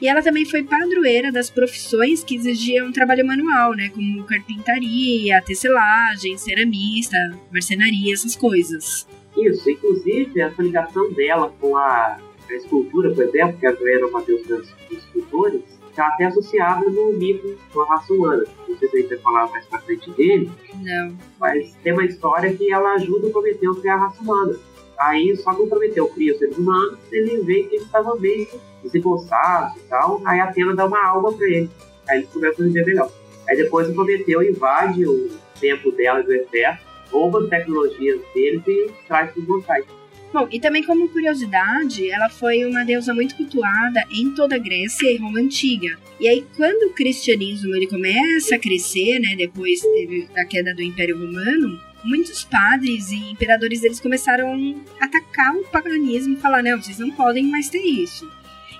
E ela também foi padroeira das profissões que exigiam trabalho manual, né, como carpintaria, tecelagem, ceramista, marcenaria, essas coisas. Isso, inclusive essa ligação dela com a, a escultura, por exemplo, que era uma deusa dos escultores, está até associada no mito com a raça humana. Não sei se a gente vai falar mais pra frente dele. Não. Mas tem uma história que ela ajuda o Prometeu a criar a raça humana. Aí, só que o Prometeu cria os seres humanos, ele vê que ele estava meio desengonçado e tal. Aí a Atena dá uma alma pra ele. Aí ele começa a viver melhor. Aí depois o Prometeu invade o templo dela do exército, rouba as tecnologias deles e traz para os mortais. Bom, e também como curiosidade, ela foi uma deusa muito cultuada em toda a Grécia e Roma Antiga. E aí, quando o cristianismo ele começa a crescer, né, depois da queda do Império Romano, muitos padres e imperadores eles começaram a atacar o paganismo e falar, não, vocês não podem mais ter isso.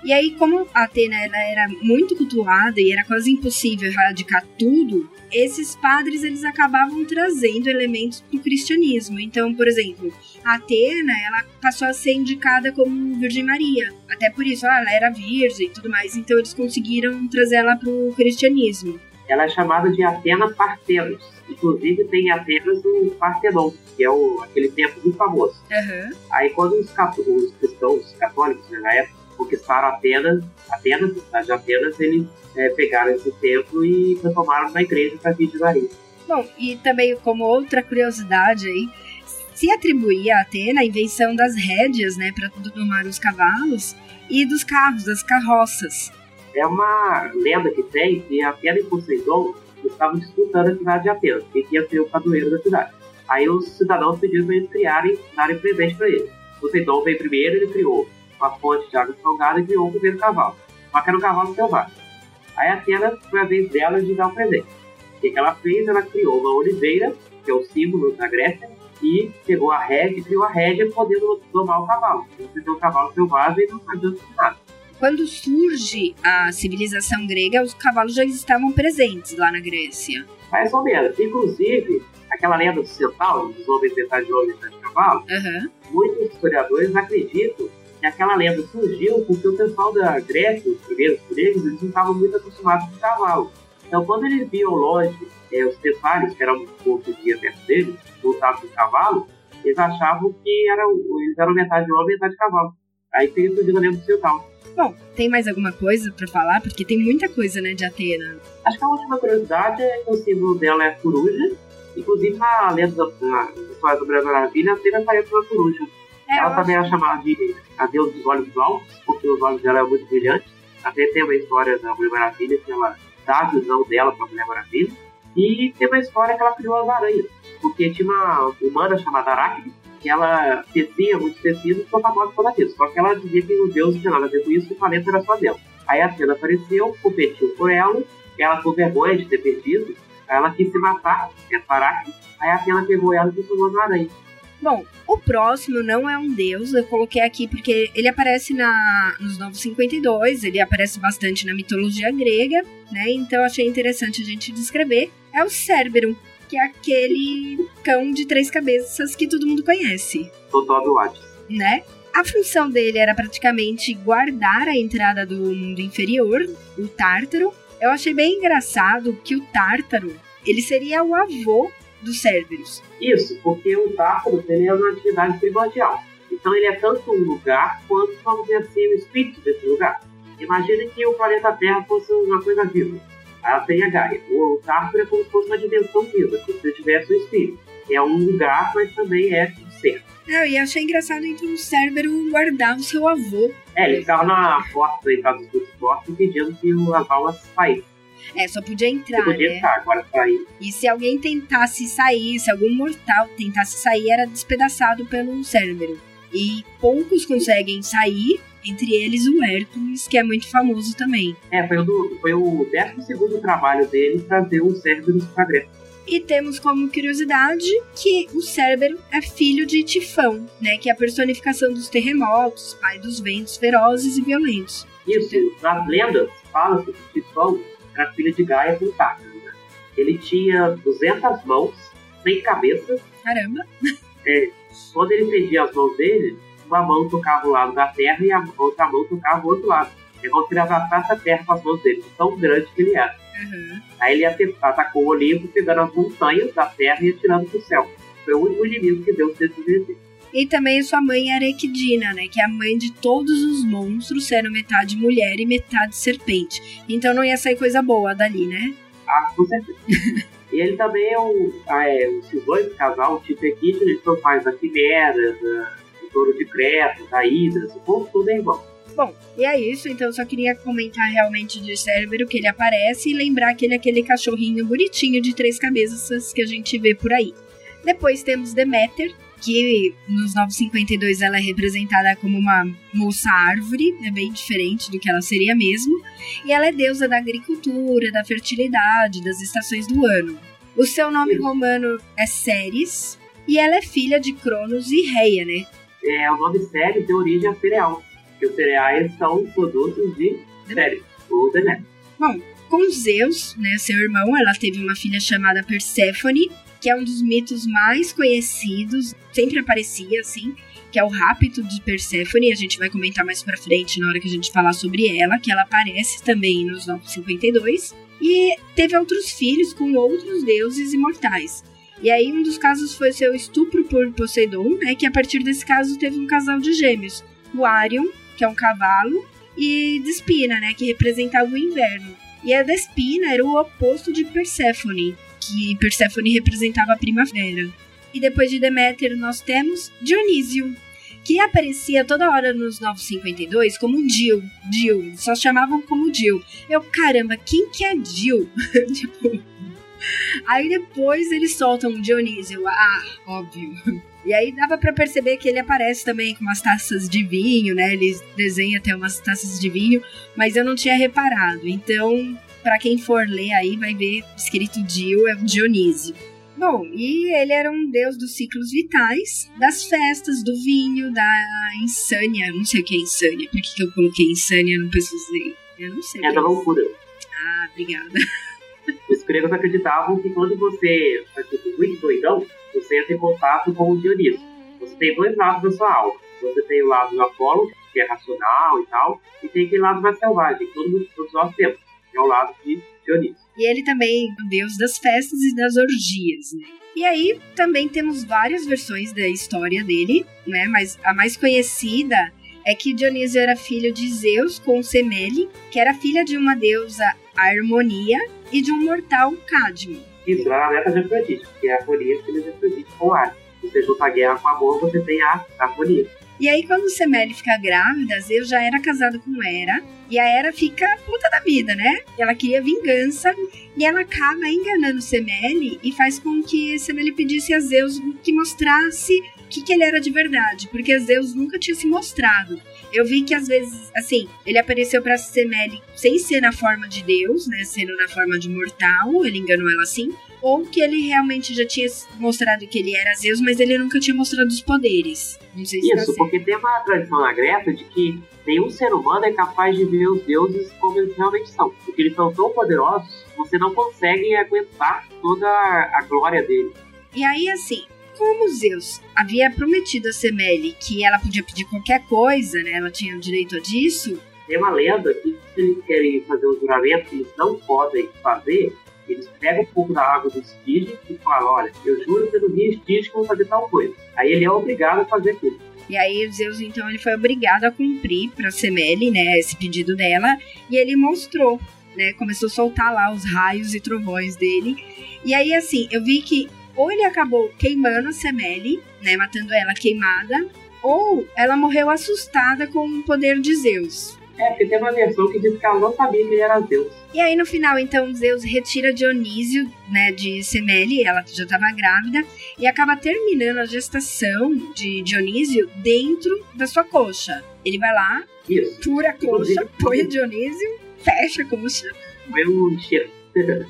E aí, como a Atena era muito cultuada e era quase impossível erradicar tudo, esses padres eles acabavam trazendo elementos para o cristianismo. Então, por exemplo, a Atena ela passou a ser indicada como Virgem Maria. Até por isso, ela era virgem e tudo mais. Então, eles conseguiram trazer ela para o cristianismo. Ela é chamada de Atena Partenos. Inclusive, tem Atenas no Partenon, que é o, aquele templo muito famoso. Uhum. Aí, quando os, os cristãos católicos, né, na época, conquistaram Atenas, Atenas, a cidade de Atenas, eles é, pegaram esse templo e transformaram na igreja para Virgem Maria. Bom, e também como outra curiosidade aí, se atribuía a Atena a invenção das rédeas, né, para domar os cavalos e dos carros, das carroças. É uma lenda que tem que Atena e Poseidon estavam disputando a cidade de Atenas, quem ia ser o padroeiro da cidade. Aí os cidadãos pediram para eles criarem, darem presente para ele. Poseidon veio primeiro, ele criou uma fonte de água salgada e criou o primeiro cavalo. Só que era um cavalo selvagem. Aí a Atena foi a vez dela de dar um presente. O que, que ela fez? Ela criou uma oliveira, que é o símbolo da Grécia, e pegou a rédea, criou a rédea podendo domar o cavalo. Você tem um cavalo selvagem não adianta nada. Quando surge a civilização grega, os cavalos já estavam presentes lá na Grécia. Mais ou menos. Inclusive, aquela lenda do centauro, dos homens metade de homem metade de cavalo, Aham. muitos historiadores acreditam aquela lenda surgiu porque o pessoal da Grécia, os primeiros gregos, eles não estavam muito acostumados com cavalo. Então, quando eles viam longe é, os cefários, que eram um povo que via perto deles, voltados com cavalo, eles achavam que eram, eles eram metade homem e metade cavalo. Aí teria surgido a lenda ocidental. Bom, tem mais alguma coisa pra falar? Porque tem muita coisa, né, de Atena. Acho que a última curiosidade é que o símbolo dela é a coruja. Inclusive, na lenda da na história do Mulher Maravilha, a Atena aparece uma coruja. É, ela também é chamada de a deusa dos olhos altos, porque os olhos dela é muito brilhantes. Até tem uma história da Mulher Maravilha que ela dá a visão dela pra Mulher Maravilha. E tem uma história que ela criou as aranhas. Porque tinha uma humana chamada Aracne, que ela tecia muitos tecidos e ficou famosa por aquilo. Só que ela dizia que os deuses não tinham nada a ver com isso, que o planeta era só dela. Aí a Atena apareceu, competiu com ela, ela com vergonha de ter perdido, ela quis se matar, essa Aracne. Aí a Atena pegou ela e transformou numa aranha. Bom, o próximo não é um deus, eu coloquei aqui porque ele aparece na, nos Novos 52, ele aparece bastante na mitologia grega, né? Então achei interessante a gente descrever. É o Cérbero, que é aquele cão de três cabeças que todo mundo conhece, Totó do Hades. né? A função dele era praticamente guardar a entrada do mundo inferior, o Tártaro. Eu achei bem engraçado que o Tártaro, ele seria o avô dos Cérberos. Isso, porque o Tártaro é uma atividade primordial. Então ele é tanto um lugar quanto, vamos dizer assim, o espírito desse lugar. Imagine que o planeta Terra fosse uma coisa viva. Ela tem a Gaia. O Tártaro é como se fosse uma dimensão viva, se você tivesse o espírito. É um lugar, mas também é um ser. Não, e achei engraçado então o Cérbero guardar o seu avô. É, ele ficava na porta da entrada dos dois portos pedindo que o- as almas saíssem. É, só podia Você entrar, podia né? ficar, agora sair. E se alguém tentasse sair, se algum mortal tentasse sair, era despedaçado pelo Cérbero. E poucos conseguem sair, entre eles o Hércules, que é muito famoso também. É, foi o, do, foi o 12 trabalho dele trazer os Cérebros pra Grécia. E temos como curiosidade que o Cérbero é filho de Tifão, né? Que é a personificação dos terremotos, pai dos ventos ferozes e violentos. Isso, nas lendas, fala-se que Tifão era filho de Gaia com Tártaro. Né? Ele tinha 200 mãos, 100 cabeças. Caramba! Quando ele fendia as mãos dele, uma mão tocava o lado da terra e a outra mão tocava o outro lado. É como se ele abraçasse a terra com as mãos dele, de tão grande que ele era. Aham. Aí ele atacou o Olimpo, pegando as montanhas da terra e atirando pro céu. Foi o único inimigo que Deus teve vencer. E também sua mãe era Equidna, né? Que é a mãe de todos os monstros, sendo metade mulher e metade serpente. Então não ia sair coisa boa dali, né? Ah, com certeza. e ele também é um. ah, é, esses dois casal, o Tito e Kid, eles são pais da Quimera, da, do Touro de Creta, da Hidra, o povo tudo é igual. Bom, e é isso. Então só queria comentar realmente de Cérbero que ele aparece e lembrar que ele é aquele cachorrinho bonitinho de três cabeças que a gente vê por aí. Depois temos Deméter, que nos 952 ela é representada como uma moça árvore, é bem diferente do que ela seria mesmo. E ela é deusa da agricultura, da fertilidade, das estações do ano. O seu nome romano é Ceres, e ela é filha de Cronos e Reia, né? É, o nome sério tem origem a cereal, porque os cereais são produtos de sério, ou Deméter. Com Zeus, né, seu irmão, ela teve uma filha chamada Perséfone, que é um dos mitos mais conhecidos, sempre aparecia assim, que é o rapto de Perséfone, a gente vai comentar mais pra frente na hora que a gente falar sobre ela, que ela aparece também nos 952, e teve outros filhos com outros deuses imortais. E aí um dos casos foi seu estupro por Poseidon, né, que a partir desse caso teve um casal de gêmeos, o Arion, que é um cavalo, e Despina, né, que representava o inverno. E a Despina era o oposto de Perséfone, que Perséfone representava a primavera. E depois de Deméter nós temos Dionísio, que aparecia toda hora nos 952 como Dil, eles só chamavam como Dil. Eu, caramba, quem que é Dil? tipo, aí depois eles soltam Dionísio, ah, óbvio. E aí dava pra perceber que ele aparece também com umas taças de vinho, né? Ele desenha até umas taças de vinho, mas eu não tinha reparado. Então, pra quem for ler aí, vai ver escrito Dio, é o Dionísio. Bom, e ele era um deus dos ciclos vitais, das festas, do vinho, da insânia. Eu não sei o que é insânia. Por que, que eu coloquei insânia? Não pesquisei. Eu não sei. É que da é loucura. Ah, obrigada. Os gregos acreditavam que quando você é tipo, muito doidão, você entra em contato com o Dionísio. você tem dois lados da sua alma. Você tem o lado do Apolo, que é racional e tal, e tem aquele lado mais selvagem, que todos, todos nós temos, é o lado de Dionísio. E ele também é o deus das festas e das orgias, né? E aí também temos várias versões da história dele, né? Mas a mais conhecida é que Dionísio era filho de Zeus com Semele, que era filha de uma deusa Harmonia e de um mortal Cadmo. Isso, ela é neta de Afrodite, que é a harmonia filha de Afrodite com Hades. Você junta a guerra com amor, você tem a harmonia. E aí, quando Semele fica grávida, Zeus já era casado com Hera. E a Hera fica puta da vida, né? Ela queria vingança. E ela acaba enganando Semele e faz com que Semele pedisse a Zeus que mostrasse o que, que ele era de verdade. Porque Zeus nunca tinha se mostrado. Eu vi que às vezes, assim, ele apareceu pra Semele sem ser na forma de Deus, né? Sendo na forma de mortal. Ele enganou ela assim ou que ele realmente já tinha mostrado que ele era Zeus, mas ele nunca tinha mostrado os poderes. Não sei se tá Isso, porque tem uma tradição na Grécia de que nenhum ser humano é capaz de ver os deuses como eles realmente são. Porque eles são tão poderosos, você não consegue aguentar toda a glória deles. E aí, assim, como Zeus havia prometido a Semele que ela podia pedir qualquer coisa, né? Ela tinha o direito disso. Tem uma lenda que se eles querem fazer um juramento que eles não podem fazer, eles pegam um pouco da água do Stygian e falam, olha, eu juro pelo rio Stygian que vou fazer tal coisa. Aí ele é obrigado a fazer aquilo. E aí Zeus, então, ele foi obrigado a cumprir para Semele, né, esse pedido dela, e ele mostrou, né, começou a soltar lá os raios e trovões dele. E aí, assim, eu vi que ou ele acabou queimando a Semele, né, matando ela queimada, ou ela morreu assustada com o poder de Zeus. É, porque tem uma versão que diz que ela não sabia que ele era Zeus. E aí, no final, então, Zeus retira Dionísio, né, de Semele, ela já estava grávida, e acaba terminando a gestação de Dionísio dentro da sua coxa. Ele vai lá, Isso. fura a coxa, põe Dionísio, fecha a coxa. Foi um cheiro.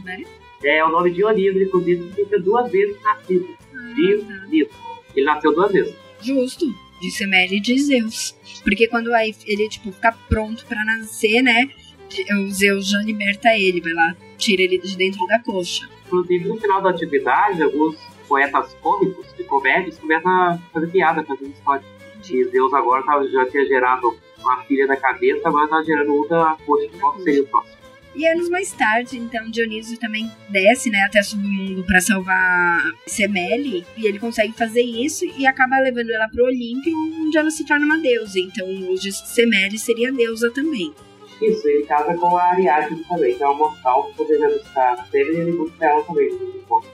Né? É, o nome de Dionísio, inclusive, significa duas vezes nascido. Dionísio. Ele nasceu duas vezes. Justo, de e de Zeus. Porque quando aí ele, tipo, fica pronto para nascer, né, o Zeus já liberta ele, vai lá, tira ele de dentro da coxa. Inclusive, no final da atividade, alguns poetas cômicos de comédias começam a fazer piada com essas histórias. Que Zeus agora tá- já tinha gerado uma filha da cabeça, agora tá gerando outra coxa. Qual seria o próximo? E anos mais tarde, então, Dionísio também desce, né, até o submundo para salvar Semele, e ele consegue fazer isso e acaba levando ela pro Olímpio, onde ela se torna uma deusa. Então, hoje Semele seria deusa também. Isso, ele casa com a Ariadne também, que é uma mortal que poderia buscar Teve e ele busca ela também nos encontros.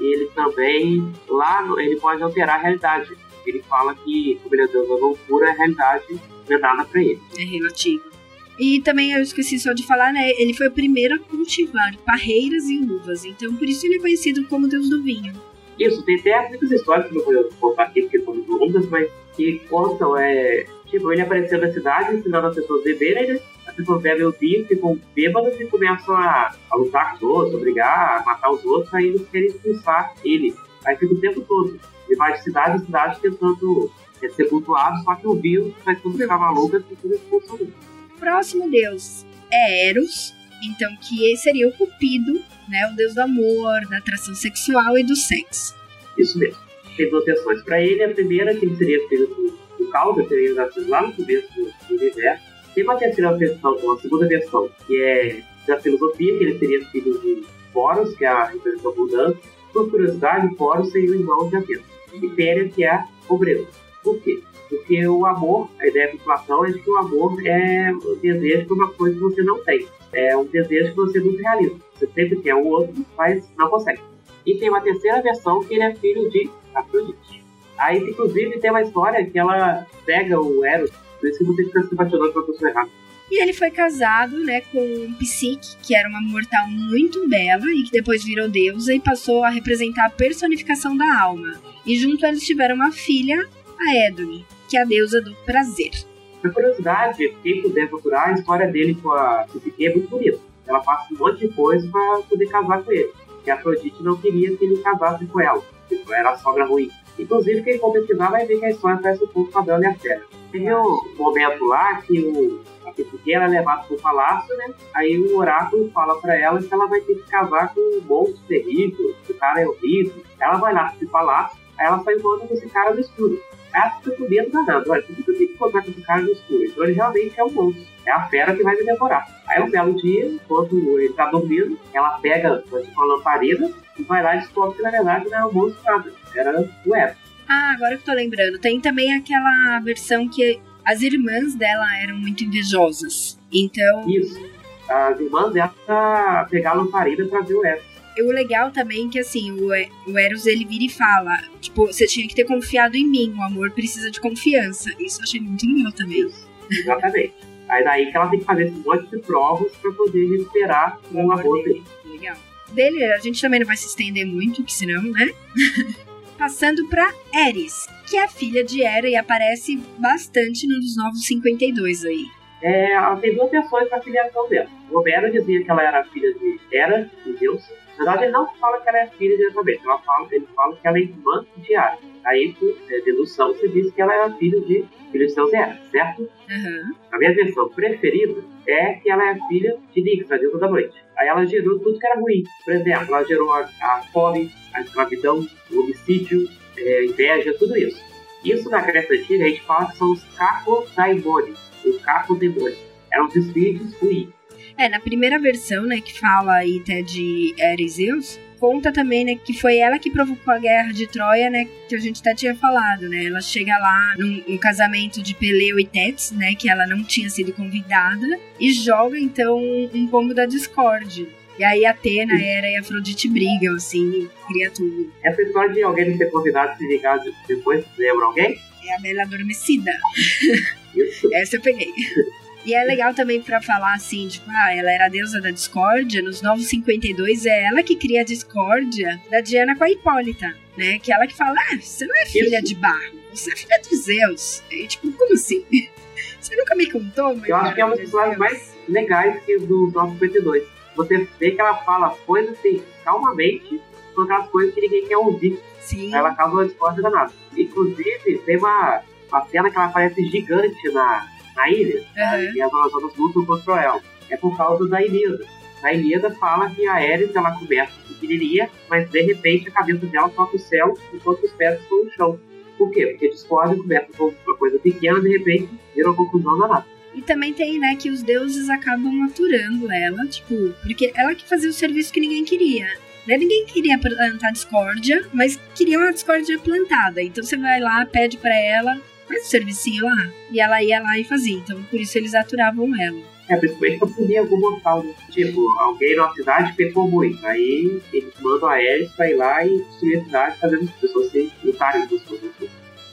E ele também, lá, ele pode alterar a realidade. Ele fala que, como ele é deus da loucura, a realidade não é nada pra ele. É relativo. E também eu esqueci só de falar, né? Ele foi o primeiro a cultivar parreiras e uvas, então por isso ele é conhecido como deus do vinho. Isso, tem até muitas histórias que eu vou contar aqui, porque são longas, mas que contam, é... Tipo, ele apareceu na cidade ensinando as pessoas a beberem, né? As pessoas bebem o vinho, ficam bêbadas e começam a, a lutar com os outros, a brigar, a matar os outros, aí eles querem expulsar ele. Aí fica o tempo todo. Ele vai de cidade em cidade tentando é, ser cultuado, só que o vinho faz tudo ficar maluco e as pessoas expulsam ele. Próximo deus é Eros, então que seria o Cupido, né? O deus do amor, da atração sexual e do sexo. Isso mesmo. Tem duas versões para ele. A primeira, que ele seria filho do, do Caldo, seria lá no começo do, universo. Tem uma terceira versão, uma segunda versão, que é da filosofia, que ele seria filho de Poros, que é a representação mudança. Por curiosidade, Poros seria o irmão de Atenas. E Péria, que é a pobreza. Por quê? Porque o amor, a ideia de Platão é de que o amor é o desejo por uma coisa que você não tem. É um desejo que você nunca realiza. Você sempre quer o outro, mas não consegue. E tem uma terceira versão que ele é filho de Afrodite. Aí, inclusive, tem uma história que ela pega o Eros, por isso que você fica se apaixonando pela pessoa errada. E ele foi casado, né, com Psique, que era uma mortal muito bela e que depois virou deusa e passou a representar a personificação da alma. E junto eles tiveram uma filha, a Edone, que é a deusa do prazer. Por curiosidade, quem puder procurar, a história dele com a Psique é muito bonita. Ela passa um monte de coisa pra poder casar com ele. Que a Afrodite não queria que ele casasse com ela. Tipo, era a sogra ruim. Inclusive, quem for pesquisar vai ver que a história parece um pouco com a Bela e a Fera. Tem um momento lá que o, a Psique é levada pro palácio, né? Aí o oráculo fala pra ela que ela vai ter que casar com um monstro terrível, que o cara é horrível. Ela vai lá pro palácio, aí ela sai voando com esse cara no escuro. Ela fica com medo danado. Olha, por que eu tenho que encontrar com esse cara no escuro? Então ele realmente é um monstro. É a fera que vai me devorar. Aí um belo dia, enquanto ele tá dormindo, ela pega uma lamparina e vai lá e descobre que na verdade não era um monstro nada. Era o Eros. Ah, agora que eu tô lembrando. Tem também aquela versão que as irmãs dela eram muito invejosas. Então. Isso. As irmãs dela pegaram a lamparina pra ver o Eros. E o legal também é que, assim, o, o Eros, ele vira e fala, tipo, você tinha que ter confiado em mim, o amor precisa de confiança. Isso eu achei muito legal também. Exatamente. Aí daí que ela tem que fazer esse monte de provas pra poder recuperar o amor dele. Legal. Dele, a gente também não vai se estender muito, que senão, né? Passando pra Eris, que é filha de Hera e aparece bastante nos Novos 52 aí. É, ela tem duas versões da filiação dela. O Homero dizia que ela era filha de Hera, de Deus, na verdade, ele não fala que ela é filha diretamente, ela fala, ele fala que ela é irmã de Ares. Aí, por é, dedução, se diz que ela era filha de filha de Zeus certo? Uhum. A minha versão preferida é que ela é filha de Nix, a deusa da noite. Aí ela gerou tudo que era ruim. Por exemplo, ela gerou a, a fome, a escravidão, o homicídio, é, inveja, tudo isso. Isso na Grécia Antiga a gente fala que são os Daimoni, os Demônios. Eram os espíritos ruins. É, na primeira versão, né, que fala aí até de Erizeus, conta também, né, que foi ela que provocou a guerra de Troia, né, que a gente até tinha falado, né, ela chega lá num, num casamento de Peleu e Tétis, né, que ela não tinha sido convidada, e joga, então, um pombo da discórdia. E aí Atena, Hera e Afrodite brigam, assim, cria tudo. Essa história de alguém não ser convidado se ligar depois, lembra alguém? É a Bela Adormecida. Isso. Essa eu peguei. E é legal também para falar assim, tipo, ah, ela era a deusa da discórdia, nos Novos 52 é ela que cria a discórdia da Diana com a Hipólita, né? Que ela que fala, ah, você não é filha de barro, você é filha dos Zeus. E tipo, como assim? Você nunca me contou, mas. Eu acho que é uma das histórias mais legais que dos Novos 52. Você vê que ela fala coisas assim, calmamente, são aquelas coisas que ninguém quer ouvir. Sim. Ela causa uma discórdia danada. Inclusive, tem uma, uma cena que ela aparece gigante na, na ilha, uhum. e as Amazonas lutam contra o El. É por causa da Ilíada. A Ilíada fala que a Ares ela começa pequenininha, mas de repente a cabeça dela toca o céu enquanto os pés estão no chão. Por quê? Porque discorda começa com uma coisa pequena, de repente vira uma confusão danada. E também tem, né, que os deuses acabam aturando ela, tipo, porque ela que fazia o serviço que ninguém queria. Né? Ninguém queria plantar discórdia, mas queria uma discórdia plantada. Então você vai lá, pede para ela, faz o servicinho lá. E ela ia lá e fazia. Então, por isso eles aturavam ela. É, principalmente pra punir algum mortal, né? Tipo, alguém na cidade pecou muito. Aí eles mandam a Ares pra ir lá e destruir a cidade, fazendo as pessoas se lutarem com as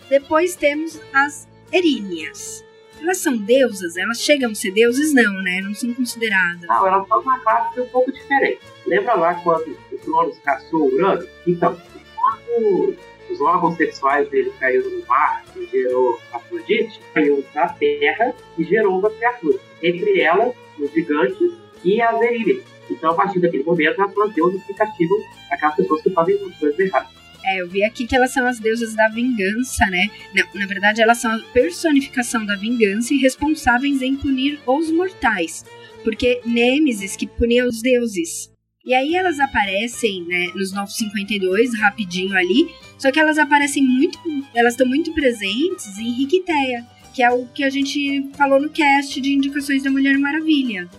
Depois temos as Eríneas. Elas são deusas? Elas chegam a ser deuses? Não, né? Não são consideradas. Não, elas são uma classe um pouco diferente. Lembra lá quando o Cronos caçou o Urano? Então, quando os órgãos sexuais dele caíram no mar e gerou Afrodite, caiu na terra e gerou uma criatura. Entre elas, os gigantes e as eríneas. Então, a partir daquele momento, duas deusas que castigam aquelas pessoas que fazem coisas erradas. É, eu vi aqui que elas são as deusas da vingança, né? Não, na verdade, elas são a personificação da vingança e responsáveis em punir os mortais. Porque Nêmesis que punia os deuses. E aí elas aparecem, né, nos 952, rapidinho ali, só que elas aparecem muito, elas estão muito presentes em Riquiteia, que é o que a gente falou no cast de indicações da Mulher Maravilha.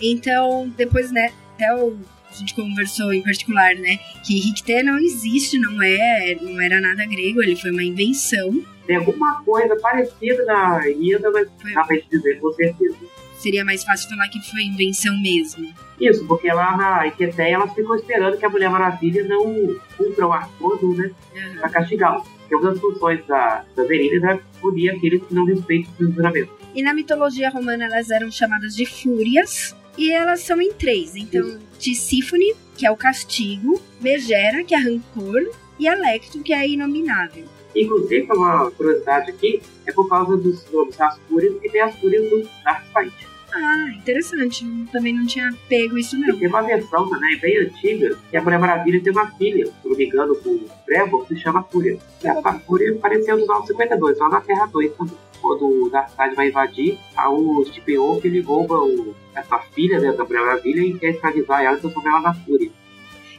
Então, depois, né, até o, a gente conversou em particular, né, que Riquiteia não existe, não é, não era nada grego, ele foi uma invenção. Tem alguma coisa parecida na Ilha, mas foi... dá pra dizer com certeza seria mais fácil falar que foi invenção mesmo. Isso, porque lá na Iqueté elas ficam esperando que a Mulher Maravilha não cumpra o ar todo, né? Uhum. Pra castigá-los. Porque uma das funções da, das Eríneas é punir aqueles que não respeitam o juramento. E na mitologia romana elas eram chamadas de Fúrias. E elas são em três. Então, Tisífone, que é o castigo, Megera, que é rancor, e Alecto, que é inominável. Inclusive, uma curiosidade aqui, é por causa dos nomes das Fúrias que tem as Fúrias do Dark Fight. Ah, interessante. Também não tinha pego isso não. tem uma versão também bem antiga que a Mulher Maravilha tem uma filha, se não me engano, com o Trevor, que se chama Fúria. Essa Fúria apareceu nos 952, lá na Terra 2 também. Quando o Darkseid vai invadir, há o Stephen que ele rouba o, essa filha né, da Mulher Maravilha e quer escravizar ela e transformar ela na Fúria.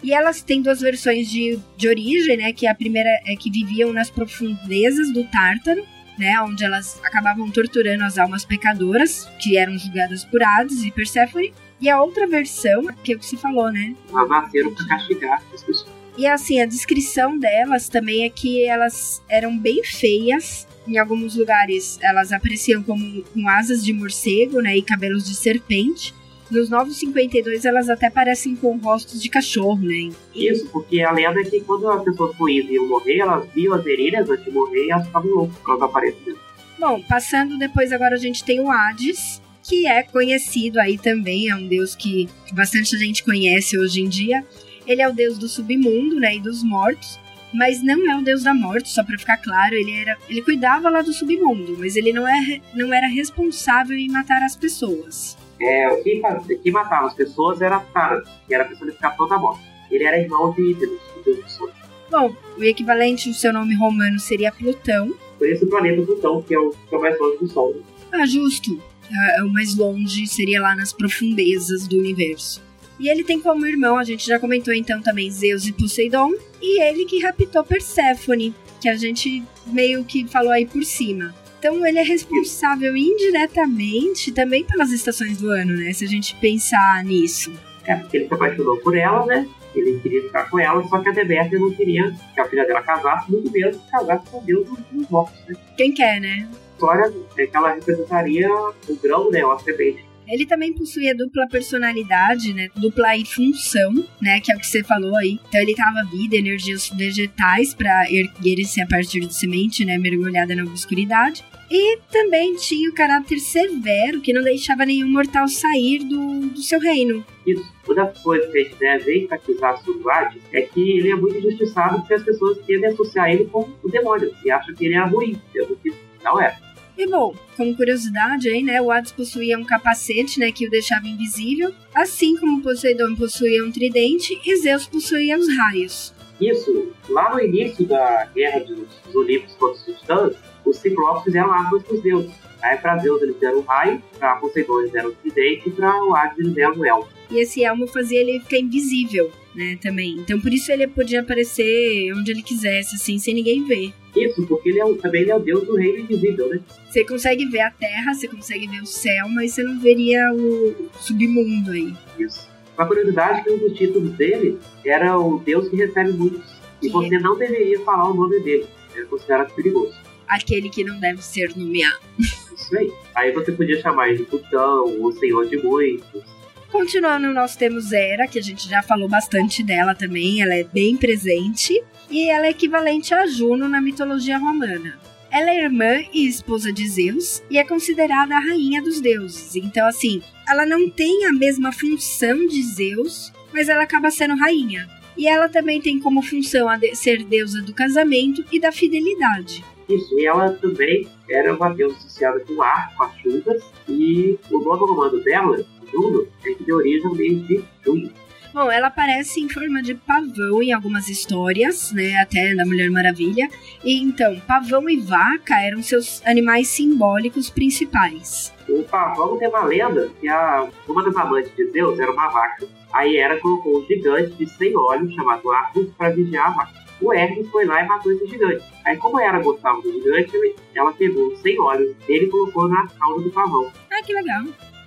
E elas têm duas versões de, de origem, né? Que a primeira é que viviam nas profundezas do Tártaro, né? Onde elas acabavam torturando as almas pecadoras, que eram julgadas por Hades e Perséfone. E a outra versão, que é o que se falou, né? Nasceram pra castigar as pessoas. E assim, a descrição delas também é que elas eram bem feias. Em alguns lugares elas apareciam como com asas de morcego, né, e cabelos de serpente. Nos Novos 52 elas até parecem com rostos de cachorro, né? Isso, porque a lenda é que quando as pessoas ruins iam morrer, elas viam as erilhas antes de morrer e elas ficavam loucas com as aparências. Bom, passando depois agora a gente tem o Hades, que é conhecido aí também, é um deus que bastante gente conhece hoje em dia. Ele é o deus do submundo, né, e dos mortos, mas não é o deus da morte, só para ficar claro, ele era, ele cuidava lá do submundo, mas ele não, é, não era responsável em matar as pessoas. É, quem, quem matava as pessoas era Thanos, que era a personificação da morte. Ele era irmão de Ídolos, o deus do sol. Bom, o equivalente do seu nome romano seria Plutão. Por isso o planeta Plutão, que é o, que é o mais longe do Sol. Né? Ah, justo. Ah, o mais longe seria lá nas profundezas do universo. E ele tem como irmão, a gente já comentou então também, Zeus e Poseidon. E ele que raptou Perséfone, que a gente meio que falou aí por cima. Então ele é responsável indiretamente também pelas estações do ano, né? Se a gente pensar nisso. É, porque ele se apaixonou por ela, né? Ele queria ficar com ela, só que a Deméter não queria que a filha dela casasse, muito menos que casasse com Deus dos mortos, né? Quem quer, né? A história é que ela representaria o grão, né? A semente ele também possuía dupla personalidade, né? Dupla e função, né? Que é o que você falou aí. Então ele tava vida, energias vegetais para erguer-se a partir de semente, né? Mergulhada na obscuridade. E também tinha o caráter severo, que não deixava nenhum mortal sair do, do seu reino. Isso. Uma das coisas que a gente deve enfatizar sobre o Hades é que ele é muito injustiçado porque as pessoas tendem a associar ele com o demônio e acham que ele é ruim, sendo que não é. E bom, como curiosidade aí, né, o Hades possuía um capacete, né, que o deixava invisível, assim como Poseidon possuía um tridente e Zeus possuía os raios. Isso, lá no início da guerra dos, dos Olímpicos contra os Titãs, os Ciclopes fizeram armas para os deuses. Aí para Zeus eles deram o raio, para Poseidon eles deram o tridente e para o Hades eles deram o elmo. E esse elmo fazia ele ficar invisível, né, também. Então por isso ele podia aparecer onde ele quisesse, assim, sem ninguém ver. Isso, porque ele é, também ele é o deus do reino invisível, né? Você consegue ver a terra, você consegue ver o céu, mas você não veria o submundo aí. Isso. Uma curiosidade é que um dos títulos dele era o deus que recebe muitos. E você é? não deveria falar o nome dele. Era considerado perigoso. Aquele que não deve ser nomeado. Isso aí. Aí você podia chamar de Plutão, o Senhor de Muitos. Continuando, nós temos Hera, que a gente já falou bastante dela também, ela é bem presente, e ela é equivalente a Juno na mitologia romana. Ela é irmã e esposa de Zeus e é considerada a rainha dos deuses. Então, assim, ela não tem a mesma função de Zeus, mas ela acaba sendo rainha. E ela também tem como função a de ser deusa do casamento e da fidelidade. Isso, e ela também era uma deusa associada com o ar, com as chuvas, e o nome romano dela, Juno, é que deu origem ao mês de junho. Bom, ela aparece em forma de pavão em algumas histórias, né? Até da Mulher Maravilha. E então, pavão e vaca eram seus animais simbólicos principais. O pavão tem uma lenda que a, uma das amantes de Zeus era uma vaca. Aí Hera colocou um gigante de 100 olhos, chamado Argus, para vigiar a vaca. O Hermes foi lá e matou esse gigante. Aí, como Hera gostava do gigante, ela pegou 100 olhos dele e colocou na cauda do pavão. Ah, que legal.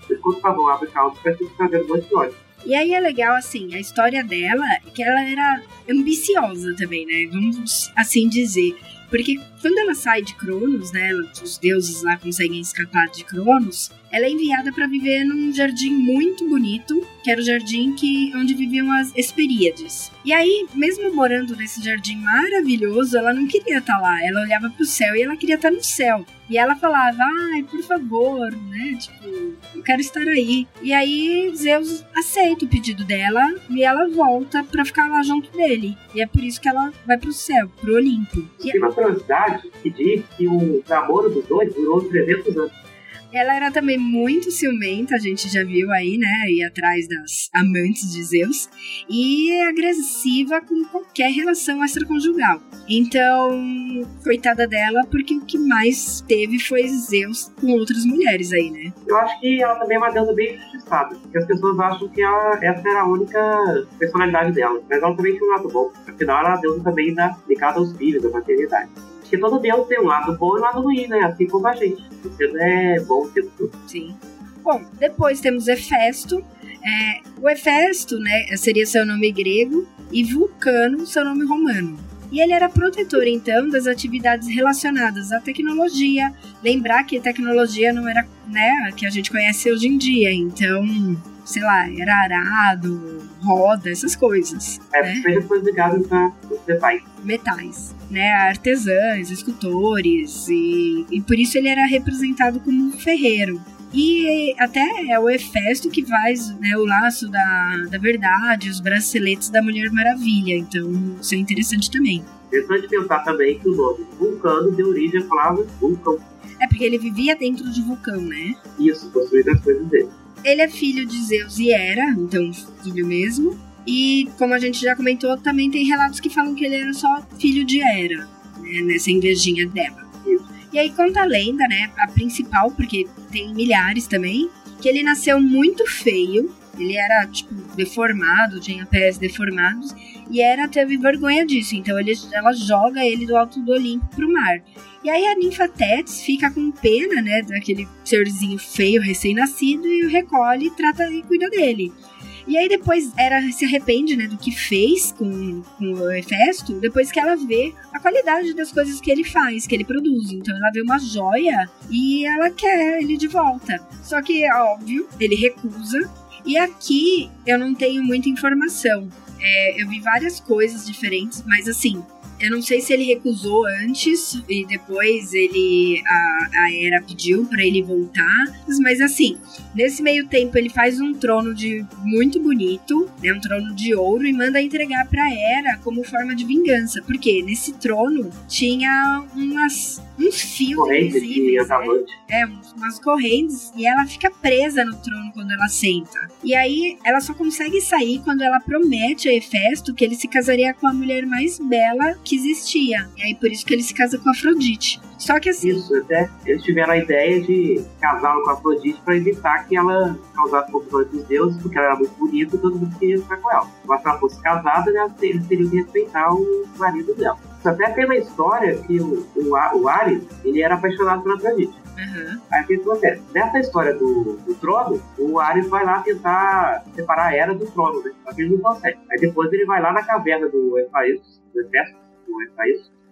Depois, quando o pavão abre a cauda, vai ficar um monte de olhos. E aí é legal, assim, a história dela, que ela era ambiciosa também, né? Vamos assim dizer. Porque quando ela sai de Cronos, né, os deuses lá conseguem escapar de Cronos, ela é enviada para viver num jardim muito bonito, que era o jardim que onde viviam as Hesperíades. E aí, mesmo morando nesse jardim maravilhoso, ela não queria estar tá lá. Ela olhava para o céu e ela queria estar tá no céu. E ela falava: "Ai, por favor, né? Tipo, eu quero estar aí". E aí Zeus aceita o pedido dela e ela volta para ficar lá junto dele. E é por isso que ela vai pro céu, pro Olimpo. Tem uma curiosidade que diz que o namoro dos dois durou 300 anos. Ela era também muito ciumenta, a gente já viu aí, né? Ir atrás das amantes de Zeus. E agressiva com qualquer relação extraconjugal. Então, coitada dela, porque o que mais teve foi Zeus com outras mulheres aí, né? Eu acho que ela também é uma deusa bem injustiçada. Porque as pessoas acham que ela, essa era a única personalidade dela. Mas ela também tinha um lado bom. Afinal, ela era a deusa também da, ligada aos filhos, da maternidade. Porque todo Deus tem um lado bom e um lado ruim, né? Assim como a gente. Você não é bom o tempo todo. Sim. Bom, depois temos Hefesto. É, o Hefesto, né, seria seu nome grego, e Vulcano, seu nome romano. E ele era protetor, então, das atividades relacionadas à tecnologia. Lembrar que tecnologia não era, né, a que a gente conhece hoje em dia. Então, sei lá, era arado, roda, essas coisas. É, né? foi ligado a metais. Metais, né? Artesãs, escultores, e, e por isso ele era representado como um ferreiro. E até é o Hefesto que faz né, o laço da, da verdade, os braceletes da Mulher Maravilha. Então, isso é interessante também. Interessante pensar também que o nome Vulcano deu origem à palavra vulcão. É porque ele vivia dentro de vulcão, né? Isso, construído as coisas dele. Ele é filho de Zeus e Hera, então filho mesmo. E como a gente já comentou, também tem relatos que falam que ele era só filho de Hera, né, nessa invejinha dela. E aí conta a lenda, né, a principal, porque tem milhares também, que ele nasceu muito feio, ele era, tipo, deformado, tinha pés deformados, e Hera teve vergonha disso, então ele, ela joga ele do alto do Olimpo pro mar. E aí a ninfa Tétis fica com pena, né, daquele serzinho feio, recém-nascido, e o recolhe, trata e cuida dele. E aí depois ela se arrepende, né, do que fez com, com o Hefesto, depois que ela vê a qualidade das coisas que ele faz, que ele produz. Então ela vê uma joia e ela quer ele de volta. Só que, óbvio, ele recusa. E aqui eu não tenho muita informação. É, eu vi várias coisas diferentes, mas assim, eu não sei se ele recusou antes e depois ele a, a Era pediu para ele voltar, mas assim, nesse meio tempo ele faz um trono de muito bonito, né, um trono de ouro e manda entregar para Era como forma de vingança, porque nesse trono tinha umas uns fios invisíveis, né? adamante. É, umas correntes e ela fica presa no trono quando ela senta. E aí ela só consegue sair quando ela promete a Hefesto que ele se casaria com a mulher mais bela que existia. E aí por isso que ele se casa com Afrodite. Só que assim, Isso, até eles tiveram a ideia de casá-lo com a Afrodite para evitar que ela causasse confusão entre os deuses, porque ela era muito bonita e todo mundo queria ficar com ela. Mas se ela fosse casada, né, eles teriam que respeitar o marido dela. Isso até tem uma história que o, o, A- o Ares, ele era apaixonado pela Afrodite. aham, Aí o que acontece? Nessa história do, do trono, o Ares vai lá tentar separar a Era do trono, né? Só que ele não consegue. Aí depois ele vai lá na caverna do Hephaestus, do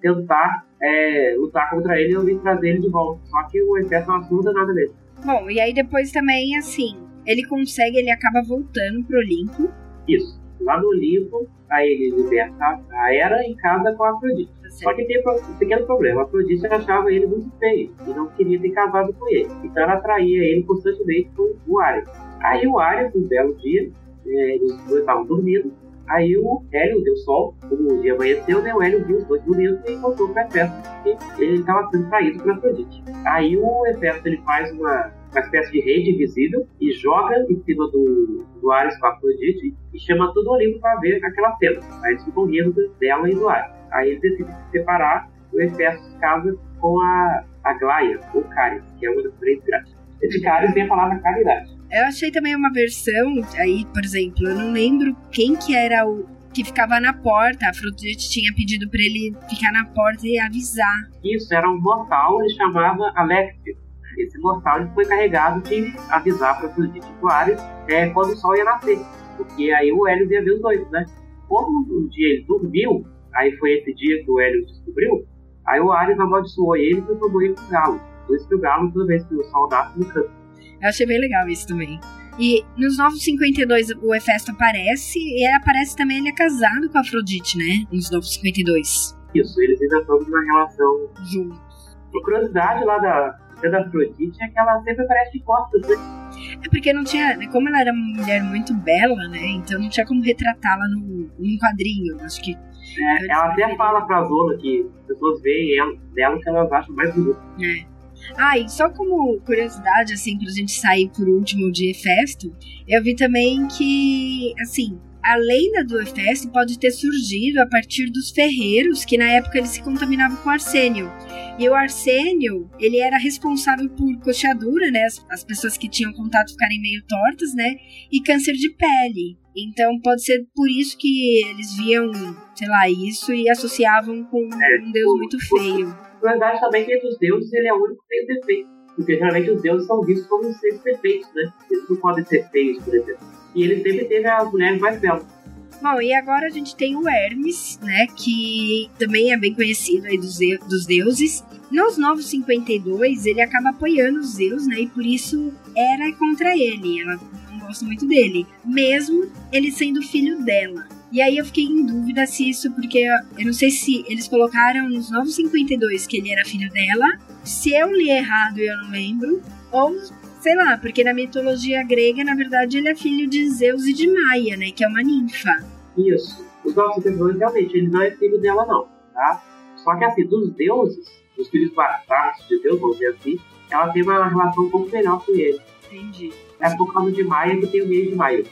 tentar é, lutar contra ele e eu vim trazer ele de volta. Só que o exército não ajuda nada dele. Bom, e aí depois também, assim, ele consegue, ele acaba voltando pro Olimpo. Isso. Lá no Olimpo, aí ele liberta a Era em casa com a Afrodite. tá Só que tem um pequeno problema. A Afrodite achava ele muito feio e não queria ter casado com ele. Então ela atraía ele constantemente com o Ares. Aí o Ares, um belo dia, é, eles estavam dormindo. Aí o Hélio deu sol, o dia amanheceu, né? O Hélio viu os dois dormindo e voltou para Hefesto, porque ele estava sendo traído por Afrodite. Aí o Hefesto ele faz uma, uma espécie de rede invisível e joga em cima do, do Ares com a Afrodite e chama todo o Olimpo para ver aquela cena. Aí eles ficam rindo dela e do Ares. Aí eles decidem se separar, o Hefesto se casa com a, a Glaia, ou Cáris, que é uma das três graças. Esse Cáris tem a palavra caridade. Eu achei também uma versão, aí, por exemplo, eu não lembro quem que era o que ficava na porta. A Afrodite tinha pedido pra ele ficar na porta e avisar. Isso era um mortal, ele chamava Alexis. Esse mortal ele foi carregado de avisar para Afrodite e Ares é, quando o sol ia nascer. Porque aí o Hélio ia ver os dois, né? Como um dia ele dormiu, aí foi esse dia que o Hélio descobriu, aí o Ares amaldiçoou ele e transformou ele pro galo. Por isso que o galo, toda vez que o sol nasce, no canto. Eu achei bem legal isso também. E nos Novos 52 o Hefesto aparece, e aparece também, ele é casado com a Afrodite, né? Nos Novos 52. Isso, eles ainda estão numa relação. Juntos. A curiosidade lá da, da Afrodite é que ela sempre aparece de costas, né? É porque não tinha. Como ela era uma mulher muito bela, né? Então não tinha como retratá-la num, num quadrinho. Acho que. É, ela até fala pra Zola que as pessoas veem ela, dela que elas acham mais bonita. É. Ah, e só como curiosidade, assim, pra gente sair por último de Hefesto, eu vi também que, assim, a lenda do Hefesto pode ter surgido a partir dos ferreiros, que na época eles se contaminavam com arsênio. E o arsênio, ele era responsável por coxadura, né? As, as, pessoas que tinham contato ficarem meio tortas, né? E câncer de pele. Então pode ser por isso que eles viam, sei lá, isso e associavam com é, um deus muito feio. Na verdade, também que entre os deuses ele é o único que tem o defeito. Porque geralmente os deuses são vistos como seres perfeitos, né? Eles não podem ser feios, por exemplo. E ele sempre teve as mulheres mais belas. Bom, e agora a gente tem o Hermes, né, que também é bem conhecido aí dos, dos deuses. Nos 952, ele acaba apoiando os Zeus, né, e por isso era contra ele. Ela não gosta muito dele, mesmo ele sendo filho dela. E aí eu fiquei em dúvida se isso, porque eu não sei se eles colocaram nos 952 que ele era filho dela, se eu li errado e eu não lembro, ou sei lá, porque na mitologia grega, na verdade, ele é filho de Zeus e de Maia, né? Que é uma ninfa. Isso. Os nossos deuses, realmente, ele não é filho dela, não, tá? Só que, assim, dos deuses, dos filhos bastardos de Deus, vamos dizer assim, ela tem uma relação um pouco melhor com ele. Entendi. É por causa de Maia que tem o rei de Maia.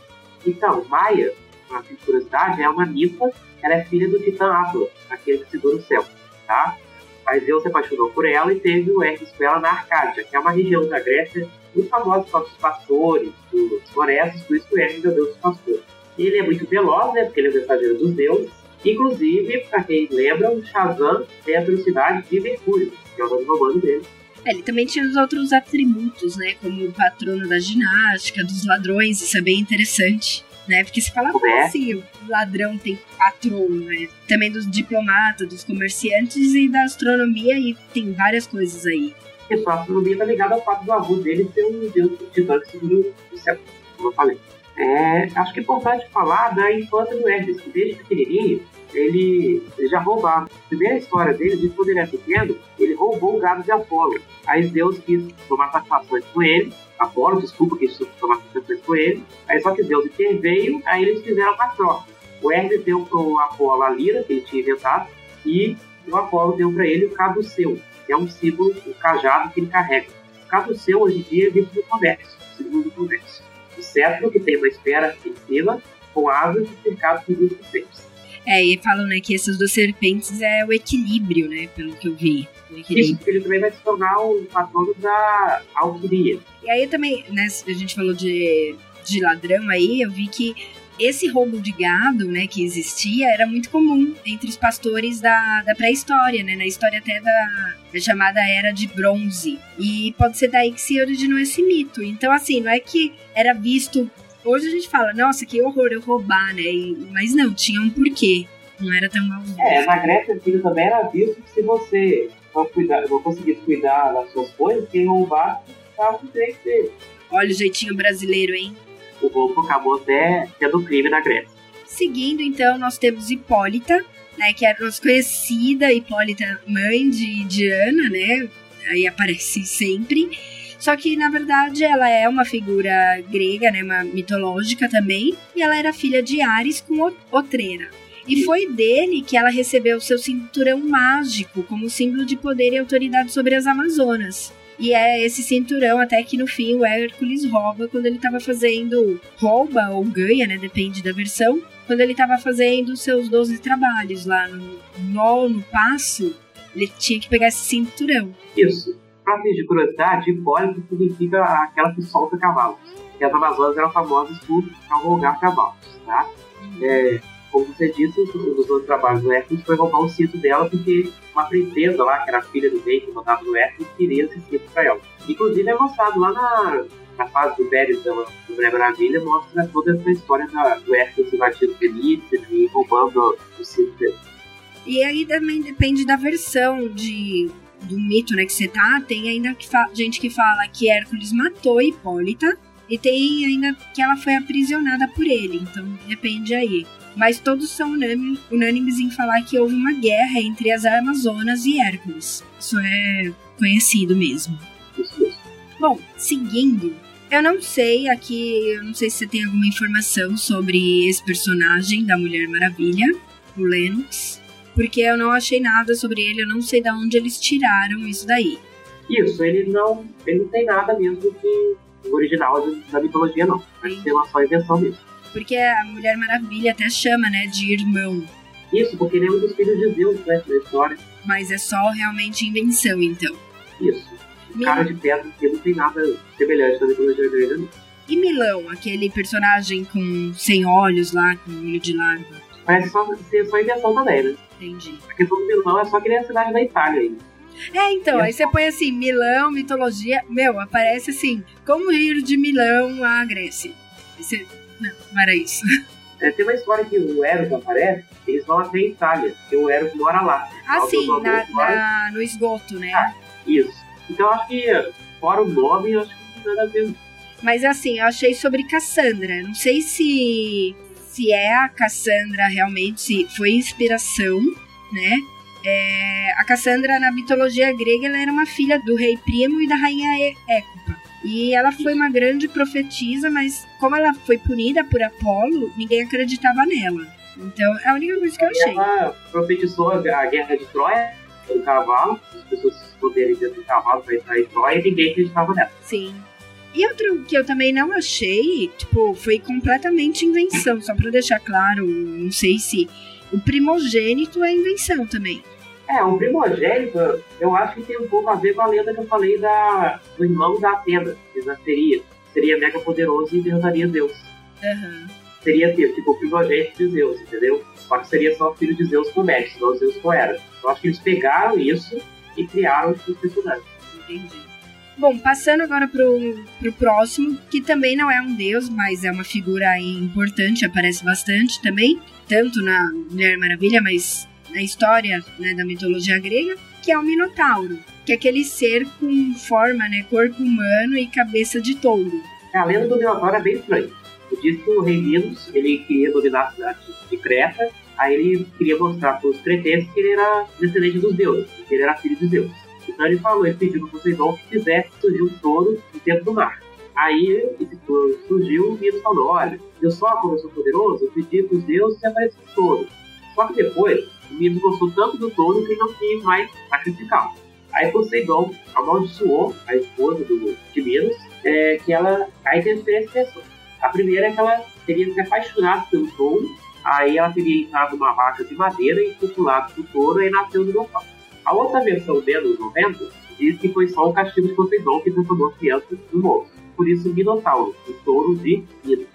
Então, Maia, uma curiosidade, é uma ninfa, ela é filha do titã Atlas, aquele que segura o céu, tá? Mas Deus se apaixonou por ela e teve o Hermes com ela na Arcádia, que é uma região da Grécia muito famosa por causa dos pastores, dos florestas, por isso que o Hermes é o deus dos pastores. Ele é muito veloz, né, porque ele é o mensageiro dos deuses. Inclusive, para quem lembra, o Shazam tem a velocidade de Mercúrio, que é o nome romano dele. É, ele também tinha os outros atributos, né, como o patrono da ginástica, dos ladrões, isso é bem interessante né? Porque se fala é? assim, o ladrão tem patrono, né? Também dos diplomatas, dos comerciantes e da astronomia, e tem várias coisas aí. Isso, a astronomia tá ligada ao fato do avô dele ser um deus titã que segura o céu, como eu falei. É, acho que é importante falar da infância do Hermes, que desde pequenininho ele, já roubava. A primeira história dele, de quando ele era pequeno, ele roubou o gado de Apolo. Aí Deus quis tomar satisfações com ele, Apolo, desculpa que isso tomar satisfações com ele. Aí só que Deus interveio, aí eles fizeram uma troca. O Hermes deu pro Apolo a lira que ele tinha inventado e o Apolo deu para ele o caduceu, que é um símbolo, o um cajado que ele carrega. O caduceu hoje em dia é visto no comércio, símbolo do comércio. O cetro que tem uma esfera em cima com asas e cercado por duas serpentes. É, e falam né, que essas duas serpentes é o equilíbrio, né? Pelo que eu vi. Isso, ele também vai se tornar o patrono da alquimia. E aí também, né, a gente falou de, de ladrão aí, eu vi que esse roubo de gado, né, que existia, era muito comum entre os pastores da, da pré-história, né, na história até da, da, chamada Era de Bronze. E pode ser daí que se originou esse mito. Então, assim, não é que era visto... Hoje a gente fala, nossa, que horror eu roubar, né, e, mas não, tinha um porquê. Não era tão mal visto. É, na Grécia Antiga também era visto que se você não, cuidar, não conseguisse cuidar das suas coisas, quem roubar estava direito dele. Olha o jeitinho brasileiro, hein? O roubo acabou até sendo crime na Grécia. Seguindo, então, nós temos Hipólita, né, que é a nossa conhecida Hipólita, mãe de Diana, né? Aí aparece sempre. Só que, na verdade, ela é uma figura grega, né, uma mitológica também, e ela era filha de Ares com Otreira. E foi dele que ela recebeu seu cinturão mágico como símbolo de poder e autoridade sobre as Amazonas. E é esse cinturão até que no fim o Hércules rouba quando ele estava fazendo. rouba ou ganha, né? Depende da versão. Quando ele estava fazendo seus 12 trabalhos lá no nono passo, ele tinha que pegar esse cinturão. Isso. Pra fim de curiosidade, Hipólito significa aquela que solta cavalos. E as Amazonas eram famosas por cavalgar cavalos, tá? É, como você disse, um dos outros trabalhos do Hércules foi roubar o cinto dela porque uma princesa lá, que era filha do rei que mandava no Hércules, queria esse cinto pra ela. Inclusive é mostrado lá na, na fase do Velho do Mulher Maravilha, mostra toda essa história da, do Hércules invadindo Felipe e roubando o cinto dele. E aí também depende da versão de, do mito né, que você tá. Tem ainda que gente que fala que Hércules matou Hipólita. E tem ainda que ela foi aprisionada por ele. Então depende aí mas todos são unânimes em falar que houve uma guerra entre as Amazonas e Hércules. Isso é conhecido mesmo. Bom, seguindo, eu não sei aqui, eu não sei se você tem alguma informação sobre esse personagem da Mulher Maravilha, o Lennox, porque eu não achei nada sobre ele, eu não sei de onde eles tiraram isso daí. Isso, ele não, ele não tem nada mesmo que original da mitologia, não. Vai ser uma só invenção mesmo. Porque a Mulher Maravilha até chama, né, de irmão. Isso, porque ele é um dos filhos de Zeus, né, na história. Mas é só realmente invenção, então. Isso. Cara de pedra que não tem nada semelhante na mitologia grega, não. E Milão, aquele personagem com sem olhos lá, com olho de larva? Parece só, ser só invenção também, né? Entendi. A questão do Milão é só que ele é a cidade da Itália ainda. É, então, aí você põe assim, Milão, mitologia. Meu, aparece assim, como ir de Milão à Grécia. Você... Não, não era isso. É, tem uma história que o Eros aparece, eles vão até a Itália, porque o Eros mora lá. Ah, sim, na, na, no esgoto, né? Ah, isso. Então acho que, fora o nome, eu acho que não tem nada a ver. Mas assim, eu achei sobre Cassandra. Não sei se se é a Cassandra realmente, se foi inspiração, né? É, a Cassandra, na mitologia grega, ela era uma filha do rei Primo e da rainha Écupa. E ela foi uma grande profetisa, mas como ela foi punida por Apolo, ninguém acreditava nela. Então, é a única coisa que eu achei. Ela profetizou a guerra de Troia, o cavalo, as pessoas poderem dentro do cavalo para entrar em Troia, e ninguém acreditava nela. Sim. E outro que eu também não achei, tipo, foi completamente invenção, só para deixar claro, não sei se o primogênito é invenção também. É, o primogênito, eu acho que tem um pouco a ver com a lenda que eu falei da, do irmão da Atena, que já seria. Seria mega poderoso e derrotaria Zeus. Uhum. Seria tipo o primogênito de Zeus, entendeu? Só que seria só filho de Zeus com Médici, não Zeus com Hera. Eu acho que eles pegaram isso e criaram os personagens. Entendi. Bom, passando agora pro, pro próximo, que também não é um deus, mas é uma figura importante, aparece bastante também, tanto na Mulher Maravilha, mas na história né, da mitologia grega, que é o Minotauro, que é aquele ser com forma, né, corpo humano e cabeça de touro. A lenda do Minotauro é bem estranha. Diz que o rei Minos, ele queria dominar a cidade de Creta, aí ele queria mostrar para os cretenses que ele era descendente dos deuses, que ele era filho de Zeus. Então ele falou, ele pediu para Poseidon que fizesse surgir um touro no tempo do mar. Aí esse touro surgiu, o Minos falou, olha, eu só como eu sou poderoso, eu pedi para os deuses que aparecesse um touro. Só que depois, o Minos gostou tanto do touro que ele não quis mais sacrificá-lo. Aí Poseidon amaldiçoou a esposa do, de Minos, é, que ela. Aí tem três pessoas. A primeira é que ela teria se apaixonado pelo touro, aí ela teria entrado numa vaca de madeira e populado do touro e nasceu no local. A outra versão menos 90 diz que foi só o castigo de Poseidon que transformou crianças no monstro. Por isso, Minotauro, o touro de Minos.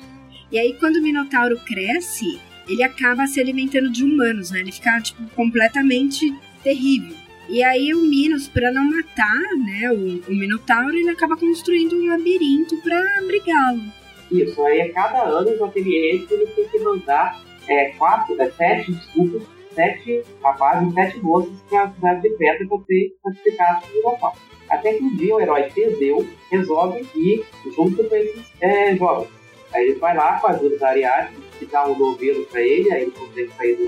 E aí, quando o Minotauro cresce, ele acaba se alimentando de humanos, né? Ele fica, tipo, completamente terrível. E aí o Minos, para não matar, né, o, o, Minotauro, ele acaba construindo um labirinto para abrigá-lo. Isso, aí a cada ano os ateliês ele tem que mandar é, quatro, é, sete, desculpa, sete rapazes e sete moças para a cidade de Petra para ser sacrificados no Minotauro. Até que um dia o herói Teseu resolve ir junto com esses é, jovens. Aí ele vai lá com a ajuda da Ariadne que dá um novelo pra ele, aí ele consegue sair do,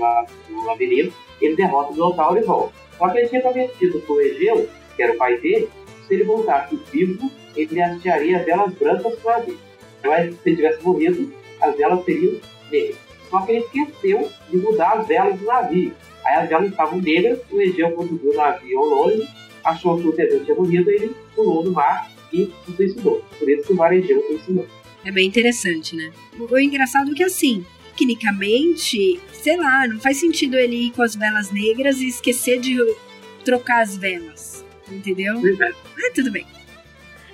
do labirinto, ele derrota o Minotauro e volta. Só que ele tinha prometido pro Egeu, que era o pai dele, se ele voltasse vivo, ele hastearia velas brancas para ele. Mas se ele tivesse morrido, as velas seriam negras. Só que ele esqueceu de mudar as velas do navio. Aí as velas estavam negras, o Egeu conseguiu o navio ao longe, achou que o Teseu tinha morrido, ele pulou no mar e se suicidou. Por isso que o mar Egeu suicidou. É bem interessante, né? O engraçado é que assim, tecnicamente, sei lá, não faz sentido ele ir com as velas negras e esquecer de trocar as velas. Entendeu? É. Ah, tudo bem.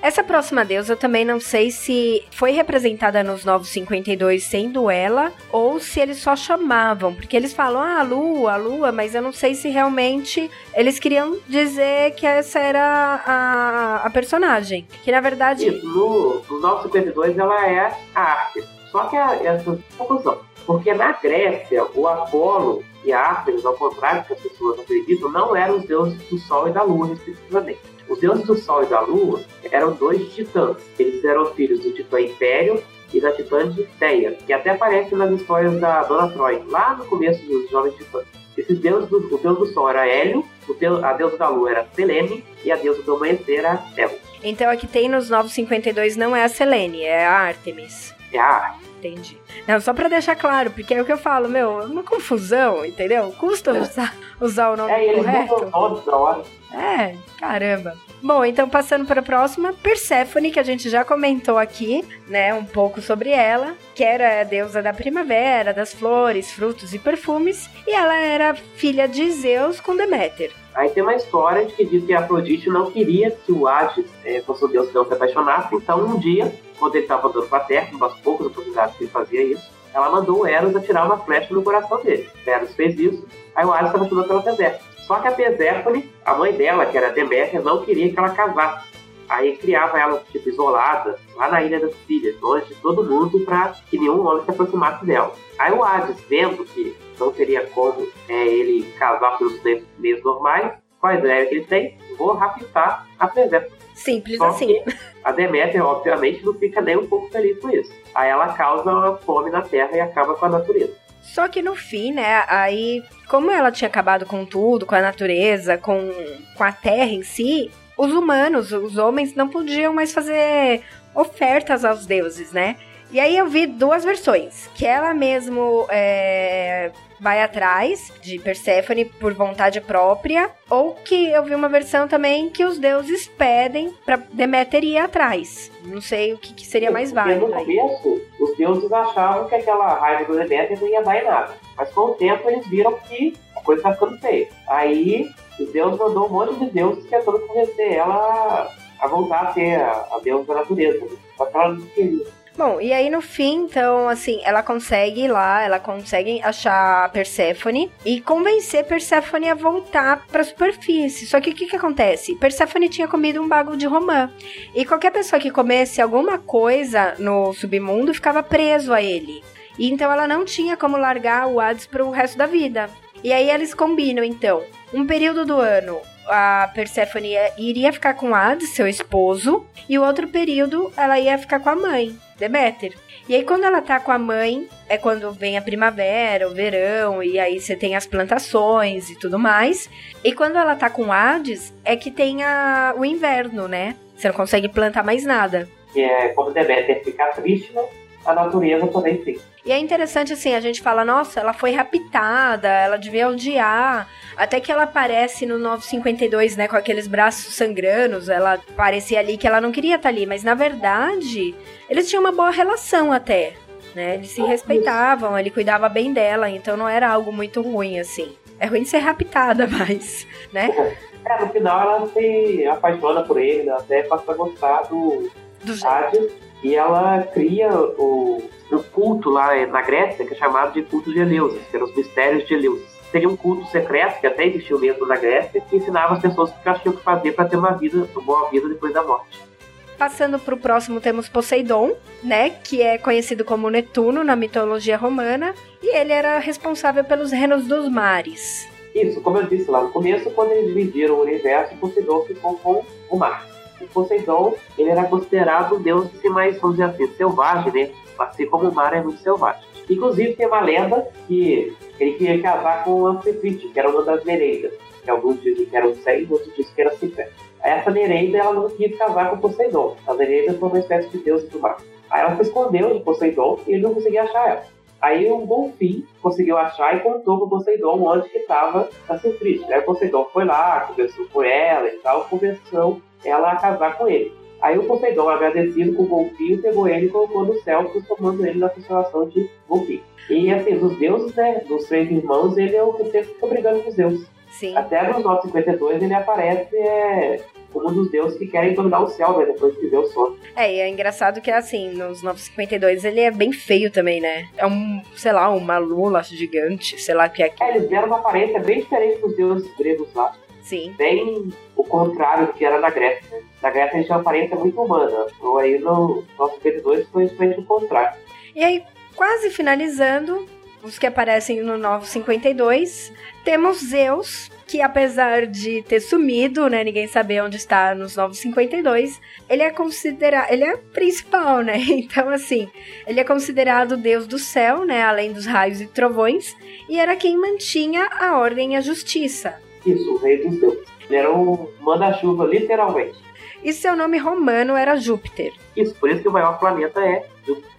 Essa próxima deusa eu também não sei se foi representada nos Novos 52 sendo ela ou se eles só chamavam, porque eles falam ah, a lua, a lua, mas eu não sei se realmente eles queriam dizer que essa era a, a personagem. Que na verdade. Isso, no, no Novos 52 ela é a arte. Só que a, essa confusão. Porque na Grécia, o Apolo e a Ártemis, ao contrário do que as pessoas acreditam, não eram os deuses do Sol e da Lua, respectivamente. Os deuses do Sol e da Lua eram dois titãs. Eles eram filhos do titã Império e da titã de Teia, que até aparece nas histórias da Dona Troy, lá no começo dos Jovens Titãs. Esses deuses, do, o deus do Sol era Hélio, deus, a deusa da Lua era Selene e a deusa do amanhecer era Theos. Então a que tem nos 952 não é a Selene, é a Artemis. É a Artemis. entendi. Não, só pra deixar claro, porque é o que eu falo, meu, é uma confusão, entendeu? Custa usar, usar o nome É, eles correto. mudam todos na hora. É, caramba. Bom, então passando para a próxima, Perséfone, que a gente já comentou aqui, né, um pouco sobre ela, que era a deusa da primavera, das flores, frutos e perfumes, e ela era filha de Zeus com Deméter. Aí tem uma história de que diz que a Afrodite não queria que o Hades eh, fosse o deus que não se apaixonasse. Então, um dia, quando ele estava andando pra terra, uma das poucas oportunidades que ele fazia isso, ela mandou o Eros atirar uma flecha no coração dele. Eros fez isso, aí o Hades se apaixonou pela Perséfone. Só que a Perséfone, a mãe dela, que era Deméter, não queria que ela casasse. Aí criava ela, tipo, isolada, lá na Ilha das Filhas, longe de todo mundo, pra que nenhum homem se aproximasse dela. Aí o Hades, vendo que não teria como é, ele casar pelos meios normais, qual a ideia que ele tem? Vou raptar a Perséfone. Simples Só assim. a Deméter, obviamente, não fica nem um pouco feliz com isso. Aí ela causa uma fome na Terra e acaba com a natureza. Só que no fim, né, aí, como ela tinha acabado com tudo, com a natureza, com, com a terra em si, os humanos, os homens, não podiam mais fazer ofertas aos deuses, né? E aí eu vi duas versões, que ela mesmo é, vai atrás de Perséfone por vontade própria, ou que eu vi uma versão também que os deuses pedem pra Deméter ir atrás. Não sei o que, que seria mais Porque válido no aí. começo, os deuses achavam que aquela raiva do Deméter não ia dar em nada. Mas com o tempo eles viram que a coisa tá ficando feia. Aí os deuses mandou um monte de deuses tentando convencer ela a, a voltar a ser a, a deusa da natureza. Só que ela não queria. Bom, e aí no fim, então, assim, ela consegue ir lá, ela consegue achar a Perséfone e convencer Perséfone a voltar pra superfície. Só que o que que acontece? Perséfone tinha comido um bago de romã. E qualquer pessoa que comesse alguma coisa no submundo ficava preso a ele. E então ela não tinha como largar o Hades pro resto da vida. E aí eles combinam, então, um período do ano a Perséfone ia- iria ficar com Hades, seu esposo, e o outro período ela ia ficar com a mãe, Deméter. E aí quando ela tá com a mãe, é quando vem a primavera, o verão, e aí você tem as plantações e tudo mais. E quando ela tá com Hades, é que tem a, o inverno, né? Você não consegue plantar mais nada. Que é como Deméter ficar triste, né? A natureza também fica. E é interessante assim, a gente fala, nossa, ela foi raptada, ela devia odiar. Até que ela aparece no 952, né, com aqueles braços sangranos, ela parecia ali que ela não queria estar ali, mas na verdade, eles tinham uma boa relação até, né? Eles se respeitavam, ele cuidava bem dela, então não era algo muito ruim assim. É ruim ser raptada, mas, né? É, no final ela se apaixona por ele, né? até passa a gostar do Do. Hades. E ela cria o, o culto lá na Grécia, que é chamado de culto de Eleusis, que eram os mistérios de Eleusis. Seria um culto secreto, que até existiu mesmo na Grécia, que ensinava as pessoas o que elas tinham que fazer para ter uma vida, uma boa vida depois da morte. Passando pro próximo temos Poseidon, né, que é conhecido como Netuno na mitologia romana, e ele era responsável pelos reinos dos mares. Isso, como eu disse lá no começo, quando eles dividiram o universo, Poseidon ficou com o mar. O Poseidon, ele era considerado um deus assim, mais, vamos dizer assim, selvagem, né? Assim como o mar é muito selvagem. Inclusive, tem uma lenda que ele queria casar com Amphifite, que era uma das Nereidas. Que alguns dizem que eram seis, outros dizem que era Cifé. Essa Nereida, ela não quis casar com Poseidon. As Nereidas são uma espécie de deus do mar. Aí ela se escondeu de Poseidon e ele não conseguia achar ela. Aí um golfinho conseguiu achar e contou pro Poseidon onde que estava a Cifrite. Aí o Poseidon foi lá, conversou com ela e tal, conversou ela a casar com ele. Aí o Poseidon, agradecido com o golfinho, pegou ele e colocou no céu, transformando ele na constelação de golfinho. E assim, dos deuses, né, dos três irmãos, ele é o que sempre fica brigando com os deuses. Sim. Até no 952 ele aparece é, como um dos deuses que querem dominar o céu, né, depois que o sono. É, e é engraçado que assim, nos 952 ele é bem feio também, né? É um, sei lá, uma lula gigante, sei lá o que é aquilo. É, eles deram uma aparência bem diferente dos deuses gregos lá. Sim. bem o contrário do que era na Grécia. né? Na Grécia a gente tinha uma aparência muito humana. Então aí no 952 foi justamente o contrário. E aí, quase finalizando, os que aparecem no 952, temos Zeus, que apesar de ter sumido, né, ninguém saber onde está nos 952, ele é considerado, ele é principal, né? Então assim, ele é considerado deus do céu, né, além dos raios e trovões, e era quem mantinha a ordem e a justiça. Isso, o rei dos deuses. Ele era um manda-chuva, literalmente. E seu nome romano era Júpiter. Isso, por isso que o maior planeta é Júpiter.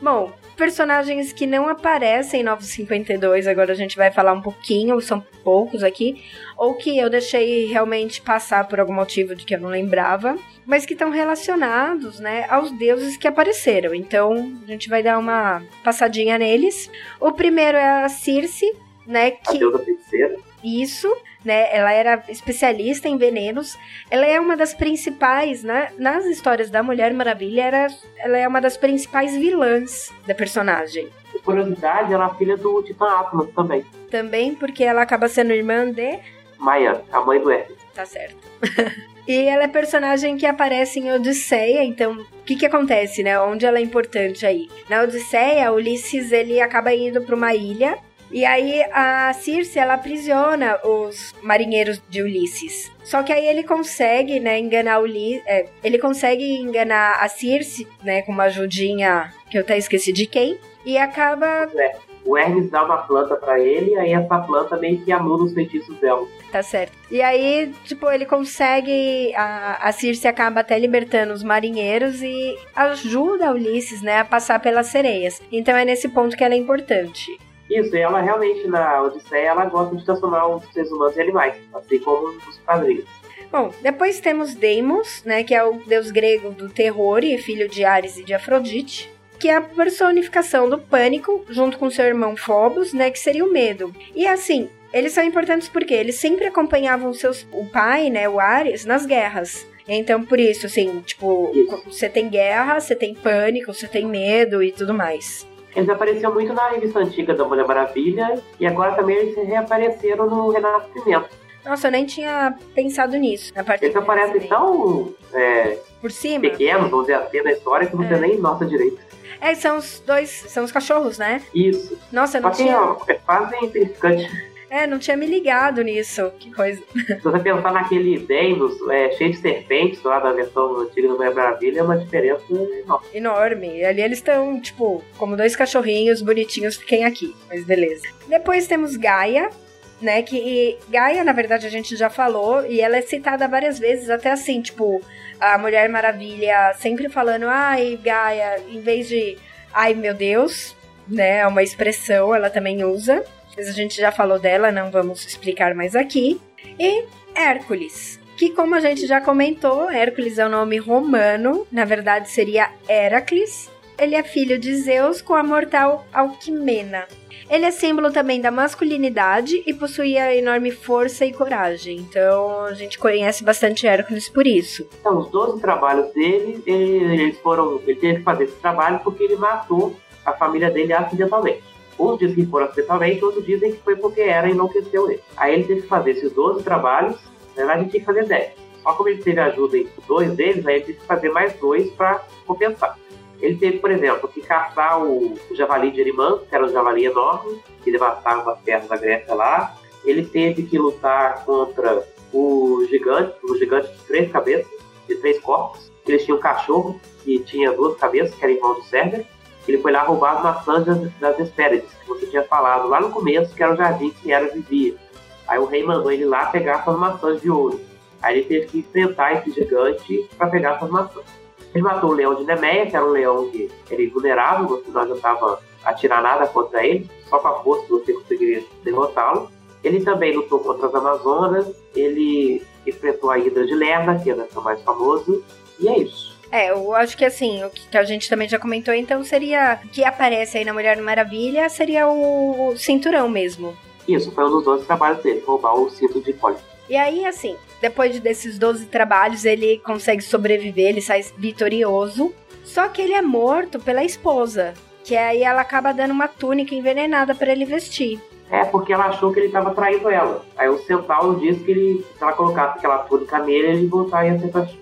Bom, personagens que não aparecem em 952, agora a gente vai falar um pouquinho, são poucos aqui, ou que eu deixei realmente passar por algum motivo de que eu não lembrava, mas que estão relacionados, né, aos deuses que apareceram. Então, a gente vai dar uma passadinha neles. O primeiro é a Circe, né, que A deusa feiticeira. isso, né? Ela era especialista em venenos. Ela é uma das principais, né? Nas histórias da Mulher Maravilha, era, ela é uma das principais vilãs da personagem. Por curiosidade, ela é filha do Titã Atlas também. Também porque ela acaba sendo irmã de. Maia, a mãe do Hermes. Tá certo. e ela é personagem que aparece em Odisseia, então o que que acontece, né? Onde ela é importante aí? Na Odisseia, Ulisses ele acaba indo para uma ilha e aí a Circe ela aprisiona os marinheiros de Ulisses. Só que aí ele consegue, né, enganar Ulisses, é, ele consegue enganar a Circe, né, com uma ajudinha que eu até esqueci de quem, e acaba, O Hermes dá uma planta pra ele, aí essa planta meio que anula os feitiços dela. tá certo. E aí, tipo, ele consegue, a, a Circe acaba até libertando os marinheiros e ajuda Ulisses, né, a passar pelas sereias. Então é nesse ponto que ela é importante. Isso, e ela realmente, na Odisseia, ela gosta de transformar os seres humanos em animais, assim como os quadrinhos. Bom, depois temos Deimos, né, que é o deus grego do terror e filho de Ares e de Afrodite, que é a personificação do pânico, junto com seu irmão Phobos, né, que seria o medo. E assim, eles são importantes porque eles sempre acompanhavam seus, o pai, né, o Ares, nas guerras. Então, por isso, assim, tipo, Isso. você tem guerra, você tem pânico, você tem medo e tudo mais. Eles apareciam muito na revista antiga da Mulher Maravilha, e agora também eles reapareceram no Renascimento. Nossa, eu nem tinha pensado nisso. Na parte Eles aparecem tão é, por cima. pequenos, vamos dizer assim, na história, que você É. nem nota direito. É, são os dois, são os cachorros, né? Isso. Nossa, eu Só não que tinha. ó, é quase insignificante. É, não tinha me ligado nisso. Que coisa. Se você pensar naquele Deimos é, cheio de serpentes lá da versão antiga da Mulher Maravilha, é uma diferença enorme. Enorme. Ali eles estão, tipo, como dois cachorrinhos bonitinhos, fiquem aqui. Mas beleza. Depois temos Gaia, né? Que Gaia, na verdade, a gente já falou, e ela é citada várias vezes, até assim, tipo, a Mulher Maravilha sempre falando, ai, Gaia, em vez de ai meu Deus, né? É uma expressão, ela também usa. Mas a gente já falou dela, não vamos explicar mais aqui. E Hércules. Que, como a gente já comentou, Hércules é o nome romano, na verdade seria Heracles. Ele é filho de Zeus com a mortal Alquimena. Ele é símbolo também da masculinidade e possuía enorme força e coragem. Então a gente conhece bastante Hércules por isso. Então, os 12 trabalhos dele, ele, eles foram, ele teve que fazer esse trabalho porque ele matou a família dele acidentalmente. Uns dizem que foram acidentalmente, outros dizem que foi porque era e enlouqueceu ele. Aí ele teve que fazer esses 12 trabalhos, na verdade ele tinha que fazer 10. Só como ele teve ajuda em dois deles, aí ele teve que fazer mais dois para compensar. Ele teve, por exemplo, que caçar o, o javali de Erimã, que era um javali enorme, que devastava as terras da Grécia lá. Ele teve que lutar contra o gigante, o gigante de três cabeças, de três corpos. Eles tinham um cachorro que tinha duas cabeças, que era irmão do César. Ele foi lá roubar as maçãs das, das que você tinha falado lá no começo, que era o jardim que era vivia. Aí o rei mandou ele lá pegar suas maçãs de ouro. Aí ele teve que enfrentar esse gigante para pegar suas maçãs. Ele matou o leão de Nemeia, que era um leão que era invulnerável, você não adiantava atirar nada contra ele, só com a força você conseguiria derrotá-lo. Ele também lutou contra as Amazonas, ele enfrentou a Hidra de Lerna, que era o mais famoso, e é isso. É, eu acho que assim, o que a gente também já comentou, então seria. O que aparece aí na Mulher Maravilha seria o cinturão mesmo. Isso, foi um dos dois trabalhos dele, roubar o cinto de pólio. E aí, assim, depois de desses 12 trabalhos, ele consegue sobreviver, ele sai vitorioso. Só que ele é morto pela esposa. Que aí ela acaba dando uma túnica envenenada para ele vestir. É, porque ela achou que ele estava traindo ela. Aí o Centauro disse que ele, se ela colocasse aquela túnica nele, ele voltaria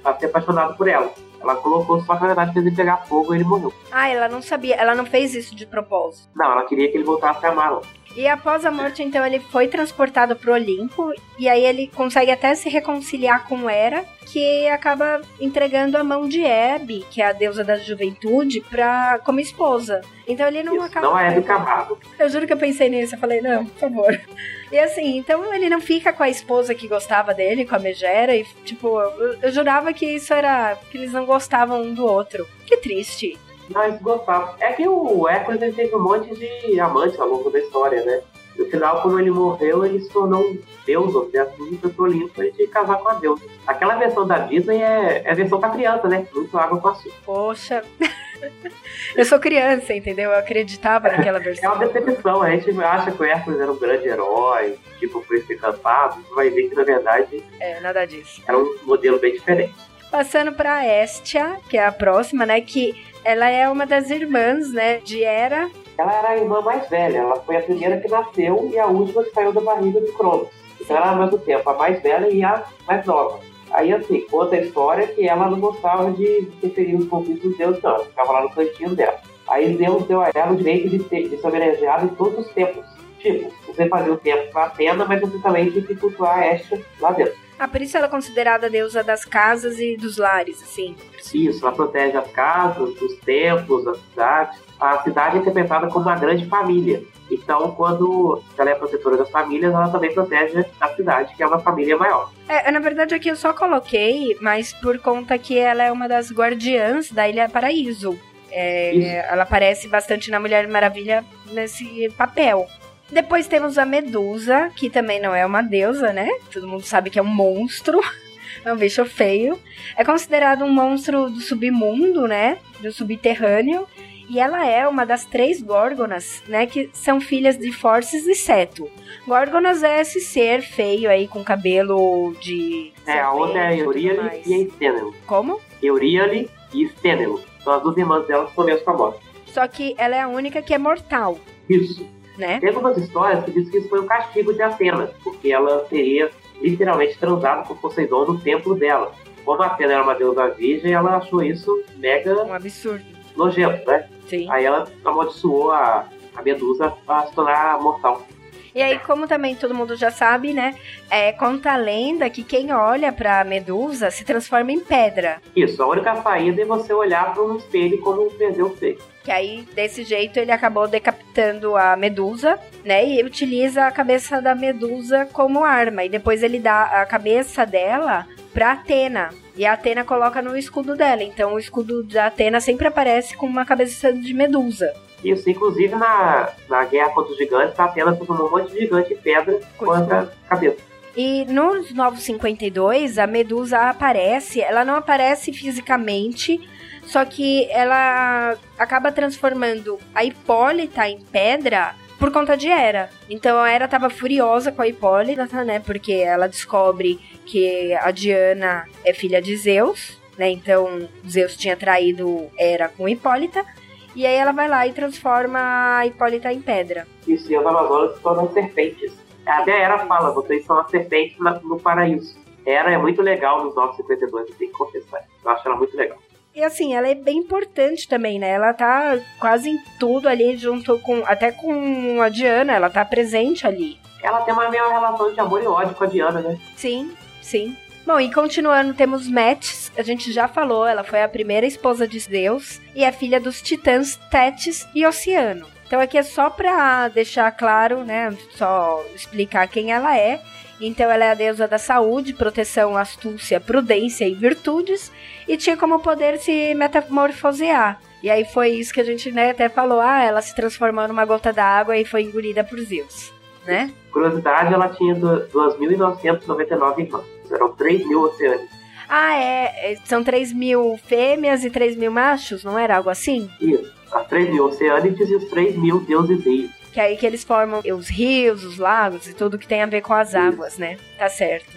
a ser apaixonado por ela. Ela colocou, só que na verdade fez ele pegar fogo e ele morreu. Ah, ela não sabia, ela não fez isso de propósito. Não, ela queria que ele voltasse a amá-la. E após a morte, então, ele foi transportado pro Olimpo. E aí ele consegue até se reconciliar com Hera, que acaba entregando a mão de Hebe, que é a deusa da juventude, pra, como esposa. Então ele não Isso, acaba. não é Hebe Camargo. Eu juro que eu pensei nisso. Eu falei, não, por favor. E assim, então ele não fica com a esposa que gostava dele, com a Megera. E, tipo, eu, eu jurava que isso era. que eles não gostavam um do outro. Que triste. Não, eles gostavam. É que o Hércules teve um monte de amantes ao longo da história, né? No final, quando ele morreu, ele se tornou um deus, ou seja, assim, pessoa limpa e tinha que casar com a deusa. Aquela versão da Disney é, é versão pra criança, né? Muito água com açúcar. Poxa. Eu sou criança, entendeu? Eu acreditava naquela versão. É uma decepção. A gente acha que o Hércules era um grande herói, tipo, por isso cantado. Você vai ver que, na verdade, É, nada disso. era um modelo bem diferente. Passando pra Estia, que é a próxima, né? Que ela é uma das irmãs, né? De Hera. Ela era a irmã mais velha. Ela foi a primeira que nasceu e a última que saiu da barriga de Cronos. Então ela era ao mesmo tempo a mais velha e a mais nova. Aí, assim, conta a história que ela não gostava de interferir nos conflitos dos deuses, não. Ficava lá no cantinho dela. Aí Deus deu a ela o direito de ser, de homenageada em todos os tempos. Tipo, você fazia o tempo pra Atena, mas você também tinha que cultuar a Estia lá dentro. Ah, por isso ela é considerada a deusa das casas e dos lares, assim. Isso, ela protege as casas, os templos, as cidades. A cidade é interpretada como uma grande família. Então, quando ela é protetora das famílias, ela também protege a cidade, que é uma família maior. É, na verdade aqui eu só coloquei, mas por conta que ela é uma das guardiãs da Ilha Paraíso. É, ela aparece bastante na Mulher Maravilha nesse papel. Depois temos a Medusa, que também não é uma deusa, né? Todo mundo sabe que é um monstro. É um bicho feio. É considerado um monstro do submundo, né? Do subterrâneo. E ela é uma das três Górgonas, né? Que são filhas de Forces e Seto. Górgonas é esse ser feio aí com cabelo de. É, a outra é e Euríale e a Stênelo. Como? Euríale e Stênelo. São as duas irmãs dela que são menos famosas. Só que ela é a única que é mortal, Isso. Né? Tem algumas histórias que dizem que isso foi um castigo de Atena, porque ela teria literalmente transado com Poseidon no templo dela. Como a Atena era uma deusa virgem, ela achou isso mega Um absurdo. nojento, né? Sim. Aí ela amaldiçoou a, a Medusa pra se tornar mortal. E aí, como também todo mundo já sabe, né? É, conta a lenda que quem olha pra Medusa se transforma em pedra. Isso, a única saída é você olhar para um espelho como perdeu o feio. Que aí, desse jeito, ele acabou decapitando a Medusa, né? E utiliza a cabeça da Medusa como arma. E depois ele dá a cabeça dela pra Atena. E a Atena coloca no escudo dela. Então o escudo da Atena sempre aparece com uma cabeça de Medusa. Isso, inclusive na, na guerra contra os gigantes, a Atena transformou um monte de gigante em pedra contra a cabeça. E nos Novos 52, a Medusa aparece, ela não aparece fisicamente, só que ela acaba transformando a Hipólita em pedra por conta de Hera. Então a Hera tava furiosa com a Hipólita, né? Porque ela descobre que a Diana é filha de Zeus, né? Então Zeus tinha traído Hera com Hipólita. E aí ela vai lá e transforma a Hipólita em pedra. E as Amazonas se tornam serpentes. Até Hera fala, vocês são as serpentes no paraíso. Hera é muito legal nos 952, eu tenho que confessar. Eu acho ela muito legal. E assim, ela é bem importante também, né? Ela tá quase em tudo ali, junto com. Até com a Diana, ela tá presente ali. Ela tem uma meio relação de amor e ódio com a Diana, né? Sim, sim. Bom, e continuando, temos Metis, a gente já falou, ela foi a primeira esposa de Zeus e é filha dos titãs Tétis e Oceano. Então aqui é só pra deixar claro, né, só explicar quem ela é. Então ela é a deusa da saúde, proteção, astúcia, prudência e virtudes e tinha como poder se metamorfosear. E aí foi isso que a gente né, até falou, ah, ela se transformou numa gota d'água e foi engolida por Zeus, né? Curiosidade, ela tinha du- 2.999 irmãs. Eram 3 mil oceanos. Ah, é. é, São 3 mil fêmeas e 3 mil machos, não era algo assim? Isso. As 3 mil oceânicos e os 3 mil deuses rios. Que é aí que eles formam os rios, os lagos e tudo que tem a ver com as águas, né? Tá certo.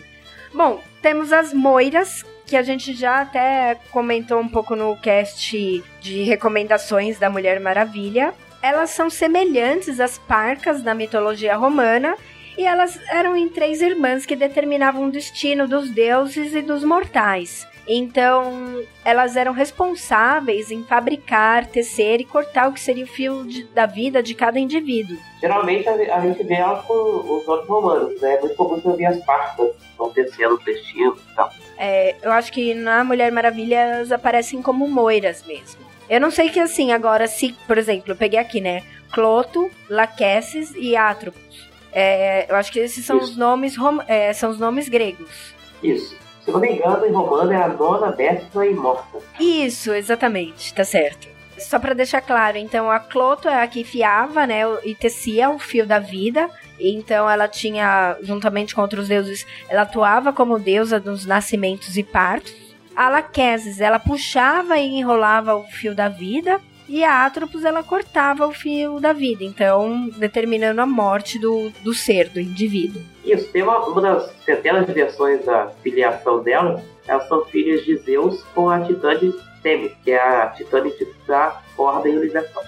Bom, temos as moiras, que a gente já até comentou um pouco no cast de recomendações da Mulher Maravilha. Elas são semelhantes às parcas da mitologia romana e elas eram em três irmãs que determinavam o destino dos deuses e dos mortais. Então, elas eram responsáveis em fabricar, tecer e cortar o que seria o fio de- da vida de cada indivíduo. Geralmente a, gente vê elas com os nomes romanos, né? É muito comum você ver as partas acontecendo o destino e tal. É, eu acho que na Mulher Maravilha elas aparecem como moiras mesmo. Eu não sei que assim, agora, se, por exemplo, eu peguei aqui, né? Cloto, Laqueses e Atropos. É, eu acho que esses são Isso. os nomes é, são os nomes gregos. Isso. Se não me engano, em romano é a nona, décima e morta. Isso, exatamente, tá certo. Só para deixar claro, então a Cloto é a que fiava, né, e tecia o fio da vida. Então ela tinha, juntamente com outros deuses, ela atuava como deusa dos nascimentos e partos. A Laqueses, ela puxava e enrolava o fio da vida. E a Atropos, ela cortava o fio da vida, então determinando a morte do, do ser, do indivíduo. Isso, tem uma, uma das centenas de versões da filiação dela, elas são filhas de Zeus com a titã de Temis, que é a titânide da Ordem Universal.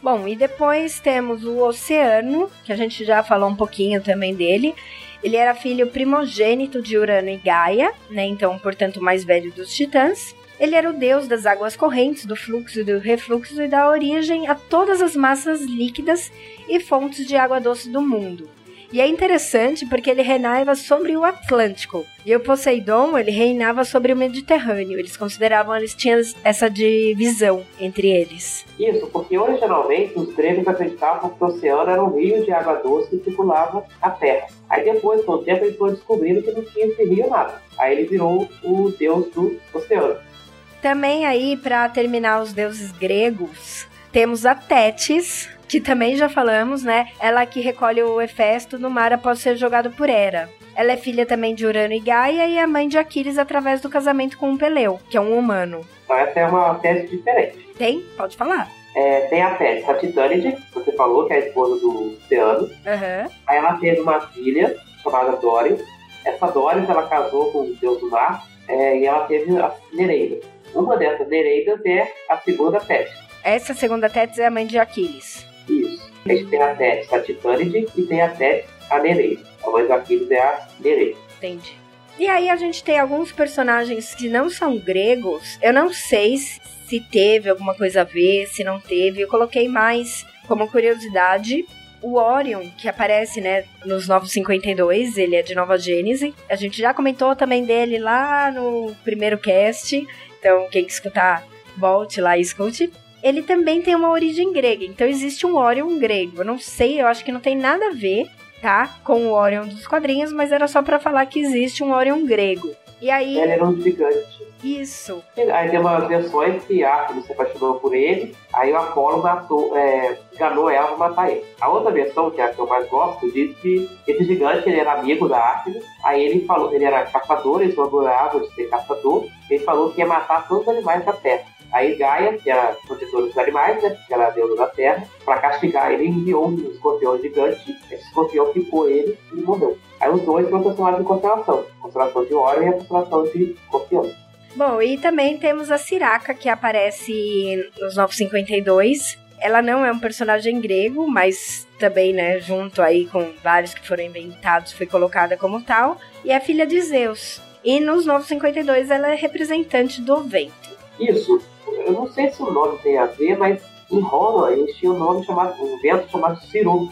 Bom, e depois temos o Oceano, que a gente já falou um pouquinho também dele. Ele era filho primogênito de Urano e Gaia, né? Então, portanto, o mais velho dos titãs. Ele era o deus das águas correntes, do fluxo e do refluxo e da origem a todas as massas líquidas e fontes de água doce do mundo. E é interessante porque ele reinava sobre o Atlântico. E o Poseidon, ele reinava sobre o Mediterrâneo. Eles consideravam, eles tinham essa divisão entre eles. Isso, porque originalmente os gregos acreditavam que o oceano era um rio de água doce que circulava a terra. Aí depois, com o tempo, eles foram descobrindo que não tinha esse rio nada. Aí ele virou o deus do oceano. Também aí, para terminar os deuses gregos, temos a Tétis, que também já falamos, né? Ela que recolhe o Hefesto no mar após ser jogado por Hera. Ela é filha também de Urano e Gaia e a mãe de Aquiles através do casamento com um Peleu, que é um humano. Essa é uma tese diferente. Tem? Pode falar. É, tem a Tese, a Titânide, que você falou, que é a esposa do Oceano. Uhum. Aí ela teve uma filha chamada Dóris. Essa Dóris, ela casou com o deus do mar é, e ela teve a Nereida. Uma dessas Nereidas é a segunda Tétis. Essa segunda Tétis é a mãe de Aquiles. Isso. A gente tem a Tétis, a Titânide, e tem a Tétis, a Nereida. A mãe do Aquiles é a Nereida. Entendi. E aí a gente tem alguns personagens que não são gregos. Eu não sei se teve alguma coisa a ver, se não teve. Eu coloquei mais como curiosidade o Orion, que aparece, né, nos Novos 52, ele é de Nova Gênese. A gente já comentou também dele lá no primeiro cast. Então, quem escutar, volte lá e escute. Ele também tem uma origem grega, então existe um Orion grego. Eu não sei, eu acho que não tem nada a ver, tá? Com o Orion dos quadrinhos, mas era só para falar que existe um Orion grego. E aí. Ele era um gigante. Isso. Aí tem umas versões que Artemis se apaixonou por ele, aí o Apolo matou, é, enganou ela pra matar ele. A outra versão, que é a que eu mais gosto, diz que esse gigante ele era amigo da Artemis, aí ele falou, ele era caçador, ele só adorava de ser caçador, ele falou que ia matar todos os animais da terra. Aí Gaia, que era protetora dos animais, né, que era a deusa da terra, para castigar ele, enviou um escorpião gigante, esse escorpião picou ele e morreu. Aí os dois foram transformados em constelação, constelação de Orion e a constelação de escorpião. Bom, e também temos a Siraka, que aparece nos 952. Ela não é um personagem grego, mas também, né, junto aí com vários que foram inventados, foi colocada como tal. E é filha de Zeus. E nos 952 ela é representante do vento. Isso. Eu não sei se o nome tem a ver, mas em Roma eles tinham um nome chamado, um vento chamado Siru,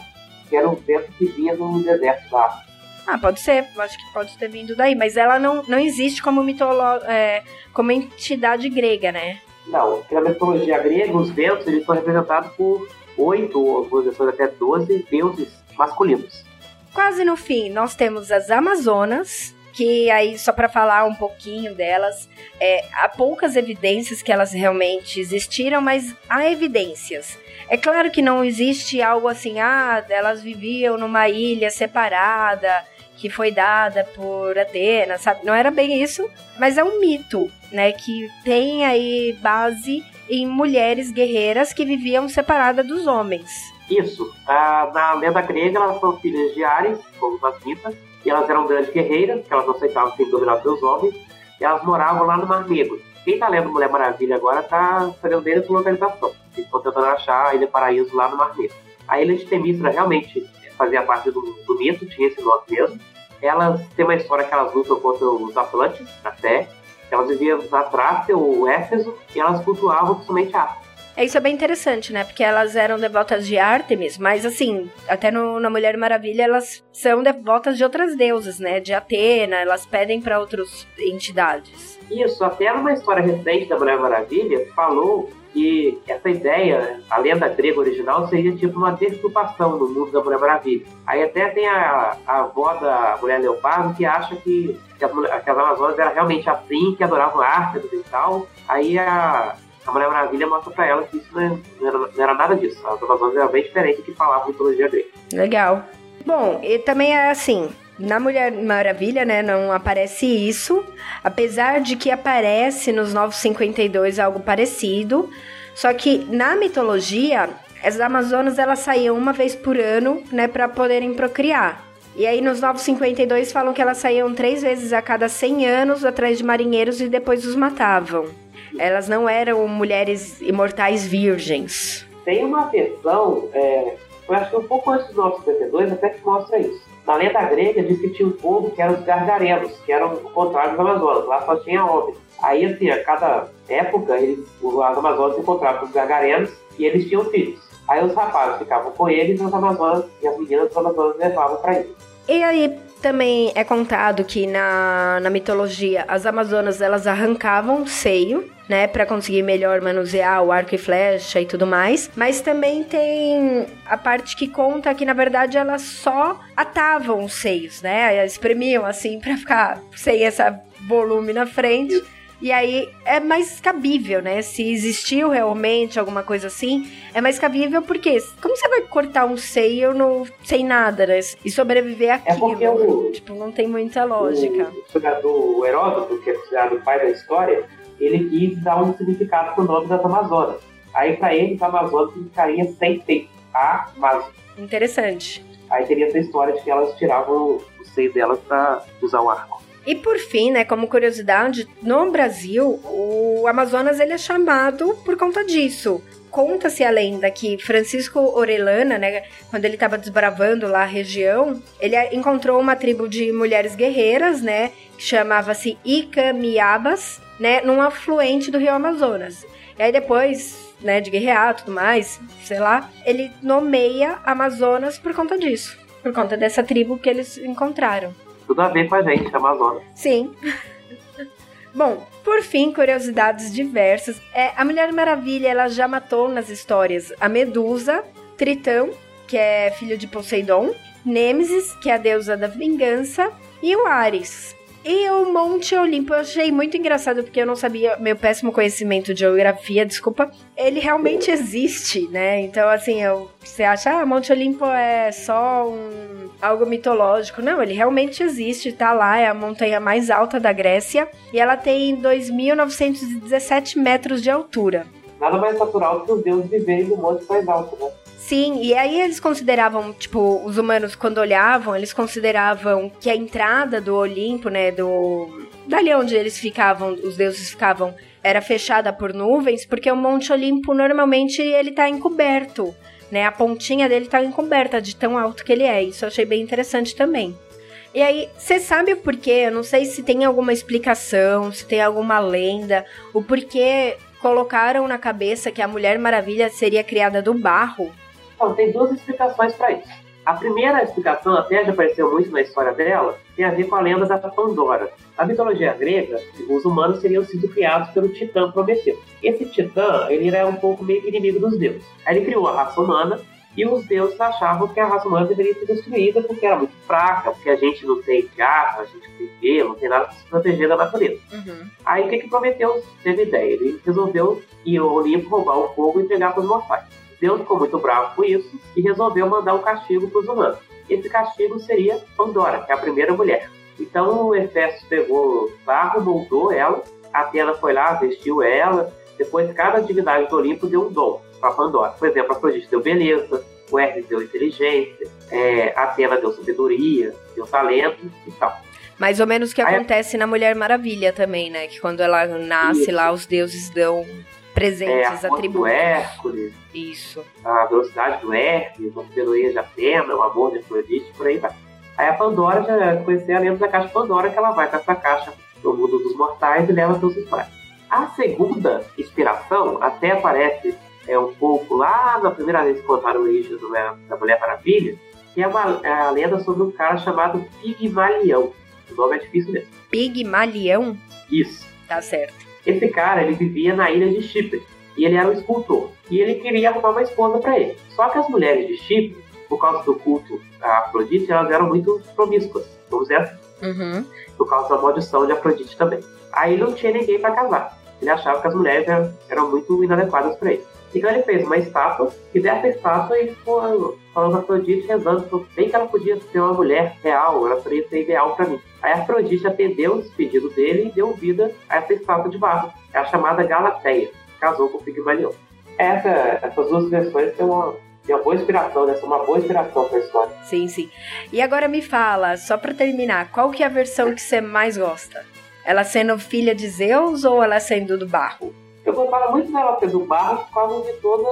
que era um vento que vinha no deserto África. Ah, pode ser, acho que pode ter vindo daí, mas ela não, não existe como mitolo é, como entidade grega, né? Não, na mitologia grega, os ventos eles são representados por oito, ou por até doze deuses masculinos. Quase no fim, nós temos as Amazonas, que aí, só para falar um pouquinho delas, é, há poucas evidências que elas realmente existiram, mas há evidências. É claro que não existe algo assim, ah, elas viviam numa ilha separada, que foi dada por Atena, sabe? Não era bem isso, mas é um mito, né? Que tem aí base em mulheres guerreiras que viviam separadas dos homens. Isso. Ah, na lenda grega, elas são filhas de Ares, como as mitas, e elas eram grandes guerreiras, que elas não aceitavam ser dominadas pelos homens, e elas moravam lá no Mar Negro. Quem tá lendo Mulher Maravilha agora tá fazendo deles por localização. Eles estão tentando achar a Ilha Paraíso lá no Mar Negro. A Ilha de Temístra realmente fazia parte do, do mito, tinha esse nome mesmo. Elas têm uma história que elas lutam contra os Atlantes, Terra. Elas viviam na Trácia, o Éfeso, e elas cultuavam somente a é, isso é bem interessante, né? Porque elas eram devotas de Artemis, mas assim, até no, na Mulher Maravilha elas são devotas de outras deusas, né? De Atena, elas pedem para outras entidades. Isso, até numa história recente da Mulher Maravilha, falou que essa ideia, a lenda grega original, seria tipo uma deturpação no mundo da Mulher Maravilha. Aí até tem a, a avó da Mulher Leopardo que acha que, que, as, que as Amazonas eram realmente assim, que adoravam Artemis e tal. Aí a, A Mulher Maravilha mostra pra ela que isso não, é, era, não era, nada disso. As Amazonas eram bem diferentes do que falava a mitologia grega. Legal. Bom, e também é assim, na Mulher Maravilha, né, não aparece isso, apesar de que aparece nos 952 algo parecido, só que na mitologia, as Amazonas elas saíam uma vez por ano, né, para poderem procriar. E aí nos 952 falam que elas saíam três vezes a cada 100 anos atrás de marinheiros e depois os matavam. Elas não eram mulheres imortais virgens. Tem uma versão, é, eu acho que um pouco antes dos 952, até que mostra isso. Na lenda grega diz que tinha um povo que eram os gargarelos, que eram o contrário dos Amazonas. Lá só tinha homens. Aí, assim, a cada época, eles, as Amazonas se encontravam com os gargarelos e eles tinham filhos. Aí os rapazes ficavam com eles e as Amazonas e as meninas das Amazonas levavam para eles. E aí também é contado que na, na mitologia as Amazonas elas arrancavam seio, né, para conseguir melhor manusear o arco e flecha e tudo mais. Mas também tem a parte que conta que na verdade elas só atavam os seios, né, espremiam assim para ficar sem essa volume na frente. E aí é mais cabível, né? Se existiu realmente alguma coisa assim, é mais cabível porque como você vai cortar um seio no, sem nada, né? E sobreviver aquilo? É porque o, tipo, não tem muita lógica. O, o Heródoto, que é considerado o pai da história, ele quis dar um significado pro nome das Amazonas. Aí para ele, as Amazonas significaria sem peito, a Amazônia. Interessante. Aí teria essa história de que elas tiravam o seio delas para usar o arco. E por fim, né, como curiosidade, no Brasil, o Amazonas ele é chamado por conta disso. Conta-se a lenda que Francisco Orellana, né, quando ele estava desbravando lá a região, ele encontrou uma tribo de mulheres guerreiras, né, que chamava-se Icamiabas, né, num afluente do rio Amazonas. E aí depois, né, de guerrear tudo mais, sei lá, ele nomeia Amazonas por conta disso, por conta dessa tribo que eles encontraram tudo a ver com a gente, Amazonas. Sim. Bom, por fim, curiosidades diversas. É, a Mulher Maravilha ela já matou nas histórias a Medusa, Tritão, que é filho de Poseidon, Nêmesis, que é a deusa da vingança, e o Ares, e o Monte Olimpo eu achei muito engraçado, porque eu não sabia, meu péssimo conhecimento de geografia, desculpa. Ele realmente existe, né? Então, assim, eu, você acha, ah, Monte Olimpo é só um, algo mitológico. Não, ele realmente existe, tá lá, é a montanha mais alta da Grécia. E ela tem 2.917 metros de altura. Nada mais natural que os deuses viverem no monte mais alto, né? Sim, e aí eles consideravam, tipo, os humanos quando olhavam, eles consideravam que a entrada do Olimpo, né, do dali onde eles ficavam, os deuses ficavam, era fechada por nuvens, porque o Monte Olimpo normalmente ele tá encoberto, né? A pontinha dele tá encoberta de tão alto que ele é. Isso eu achei bem interessante também. E aí, você sabe o porquê? Eu não sei se tem alguma explicação, se tem alguma lenda, o porquê colocaram na cabeça que a Mulher Maravilha seria criada do barro então, tem duas explicações para isso. A primeira explicação, até já apareceu muito na história dela, tem a ver com a lenda da Pandora. Na mitologia grega, os humanos seriam sido criados pelo Titã Prometeu. Esse Titã, ele era um pouco meio inimigo dos deuses. Aí ele criou a raça humana e os deuses achavam que a raça humana deveria ser destruída porque era muito fraca, porque a gente não tem garra, a gente não tem pelo, não tem nada para se proteger da natureza. Uhum. Aí o que, que Prometeu teve ideia? Ele resolveu ir ao Olimpo roubar o fogo e entregar para os mortais. Deus ficou muito bravo com isso e resolveu mandar um castigo para os humanos. Esse castigo seria Pandora, que é a primeira mulher. Então o Hefesto pegou barro, moldou ela, Atena foi lá, vestiu ela, depois cada divindade do Olimpo deu um dom para Pandora. Por exemplo, a Afrodite deu beleza, o Hermes deu inteligência, é, a Atena deu sabedoria, deu talento e tal. Mais ou menos o que Aí, acontece na Mulher Maravilha também, né? Que quando ela nasce isso. lá, os deuses dão presentes, é, a atributos. do Hércules. Isso. A velocidade do Hércules, a sabedoria de Atena, o amor de Afrodite, por aí vai. Aí a Pandora já conhecia a lenda da caixa Pandora, que ela vai com essa caixa no mundo dos mortais e leva seus rituais. A segunda inspiração até aparece é, um pouco lá na primeira vez que contaram o origem da Mulher Maravilha, que é uma é a lenda sobre um cara chamado Pigmalião. O nome é difícil mesmo. Pigmalião? Isso. Tá certo. Esse cara, ele vivia na ilha de Chipre e ele era um escultor. E ele queria arrumar uma esposa para ele. Só que as mulheres de Chipre, por causa do culto a Afrodite, elas eram muito promíscuas, vamos dizer assim. Uhum. Por causa da maldição de Afrodite também. Aí não tinha ninguém para casar. Ele achava que as mulheres eram, eram muito inadequadas para ele. Então ele fez uma estátua, e dessa estátua ele ficou falando a Afrodite, rezando, bem que ela podia ser uma mulher real, ela poderia ser ideal para mim. Aí a Afrodite atendeu o pedido dele e deu vida a essa estátua de barro. É a chamada Galateia. Casou com o Pigmalion. Essa, essas duas versões têm uma, têm uma boa inspiração, né? São uma boa inspiração a história. Sim, sim. E agora me fala, só para terminar, qual que é a versão que você mais gosta? Ela sendo filha de Zeus ou ela sendo do barro? Eu comparo muito dela ser do barro por causa de toda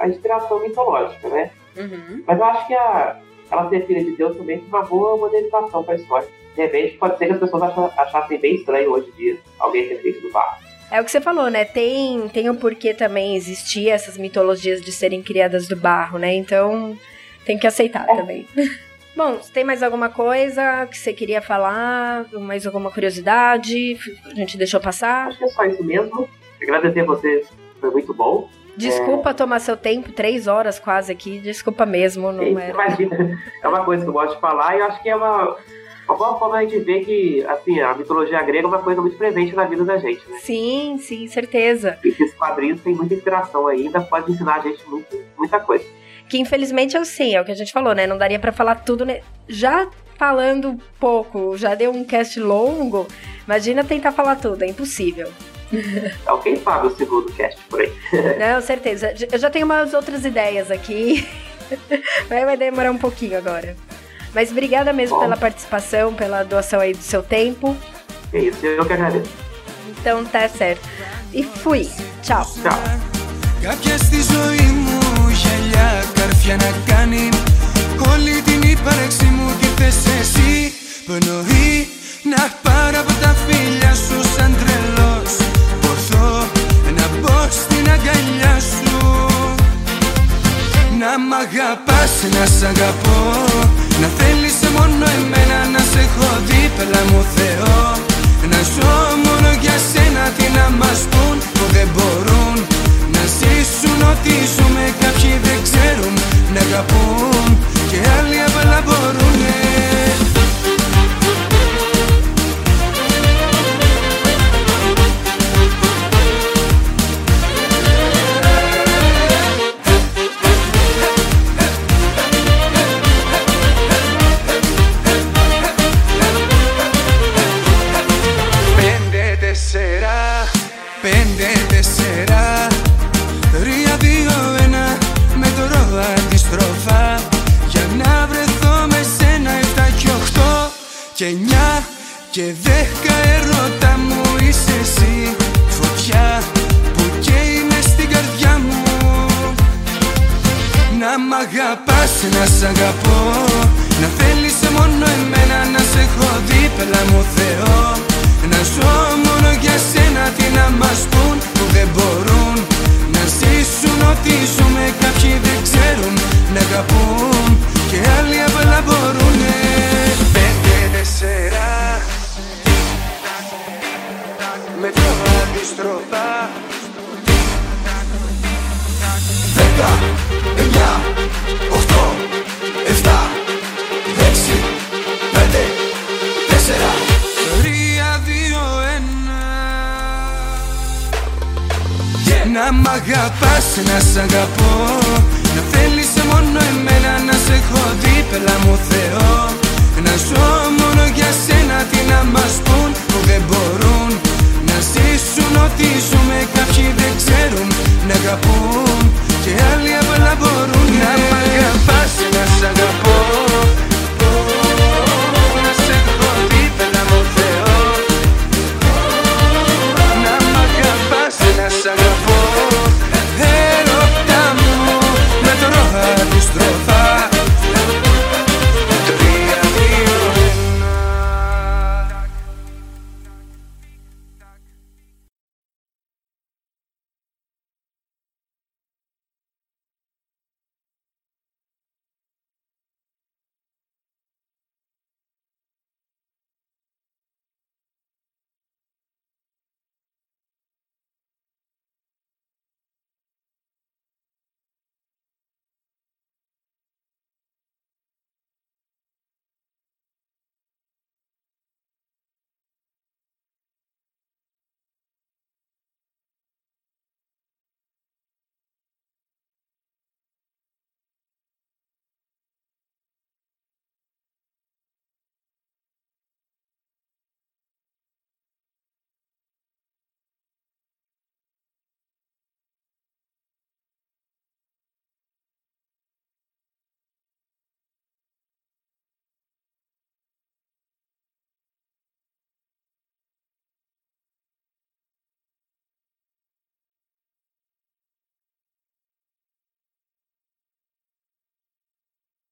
a inspiração mitológica, né? Uhum. Mas eu acho que a, ela ser filha de Deus também foi uma boa modernização para a história. De repente, pode ser que as pessoas achassem bem estranho hoje em dia alguém ter feito do barro. É o que você falou, né? Tem, tem o um porquê também existir essas mitologias de serem criadas do barro, né? Então, tem que aceitar é. também. Bom, tem mais alguma coisa que você queria falar? Mais alguma curiosidade? A gente deixou passar? Acho que é só isso mesmo. Agradecer a vocês, foi muito bom. Desculpa é... tomar seu tempo, três horas quase aqui, desculpa mesmo. Não é... Imagina, é uma coisa que eu gosto de falar e eu acho que é uma, uma boa forma a gente ver que assim, a mitologia grega é uma coisa muito presente na vida da gente. Né? Sim, sim, certeza. E esses quadrinhos têm muita inspiração ainda, pode ensinar a gente muito, muita coisa. Que infelizmente eu sim, é o que a gente falou, né? Não daria para falar tudo. Né? Já falando pouco, já deu um cast longo, imagina tentar falar tudo, é impossível. Alguém paga o segundo cast por aí. Não, certeza. Eu já tenho umas outras ideias aqui. Vai demorar um pouquinho agora. Mas obrigada mesmo Bom. pela participação, pela doação aí do seu tempo. É isso, eu que agradeço. Então tá certo. E fui. Tchau. Tchau. Κάποια στη ζωή μου γυαλιά καρφιά να κάνει Όλη την ύπαρξη μου τη θες εσύ Που εννοεί να πάρω από τα φίλια σου σαν τρελός Ποθώ να μπω στην αγκαλιά σου. Να μ' αγαπάς, να σ' αγαπώ. Να θέλεις μόνο εμένα να σε έχω δίπλα μου Θεό. Να ζω μόνο για σένα τι να μας πούν που δεν μπορούν. Να ζήσουν ότι ζούμε κάποιοι δεν ξέρουν. Να αγαπούν Και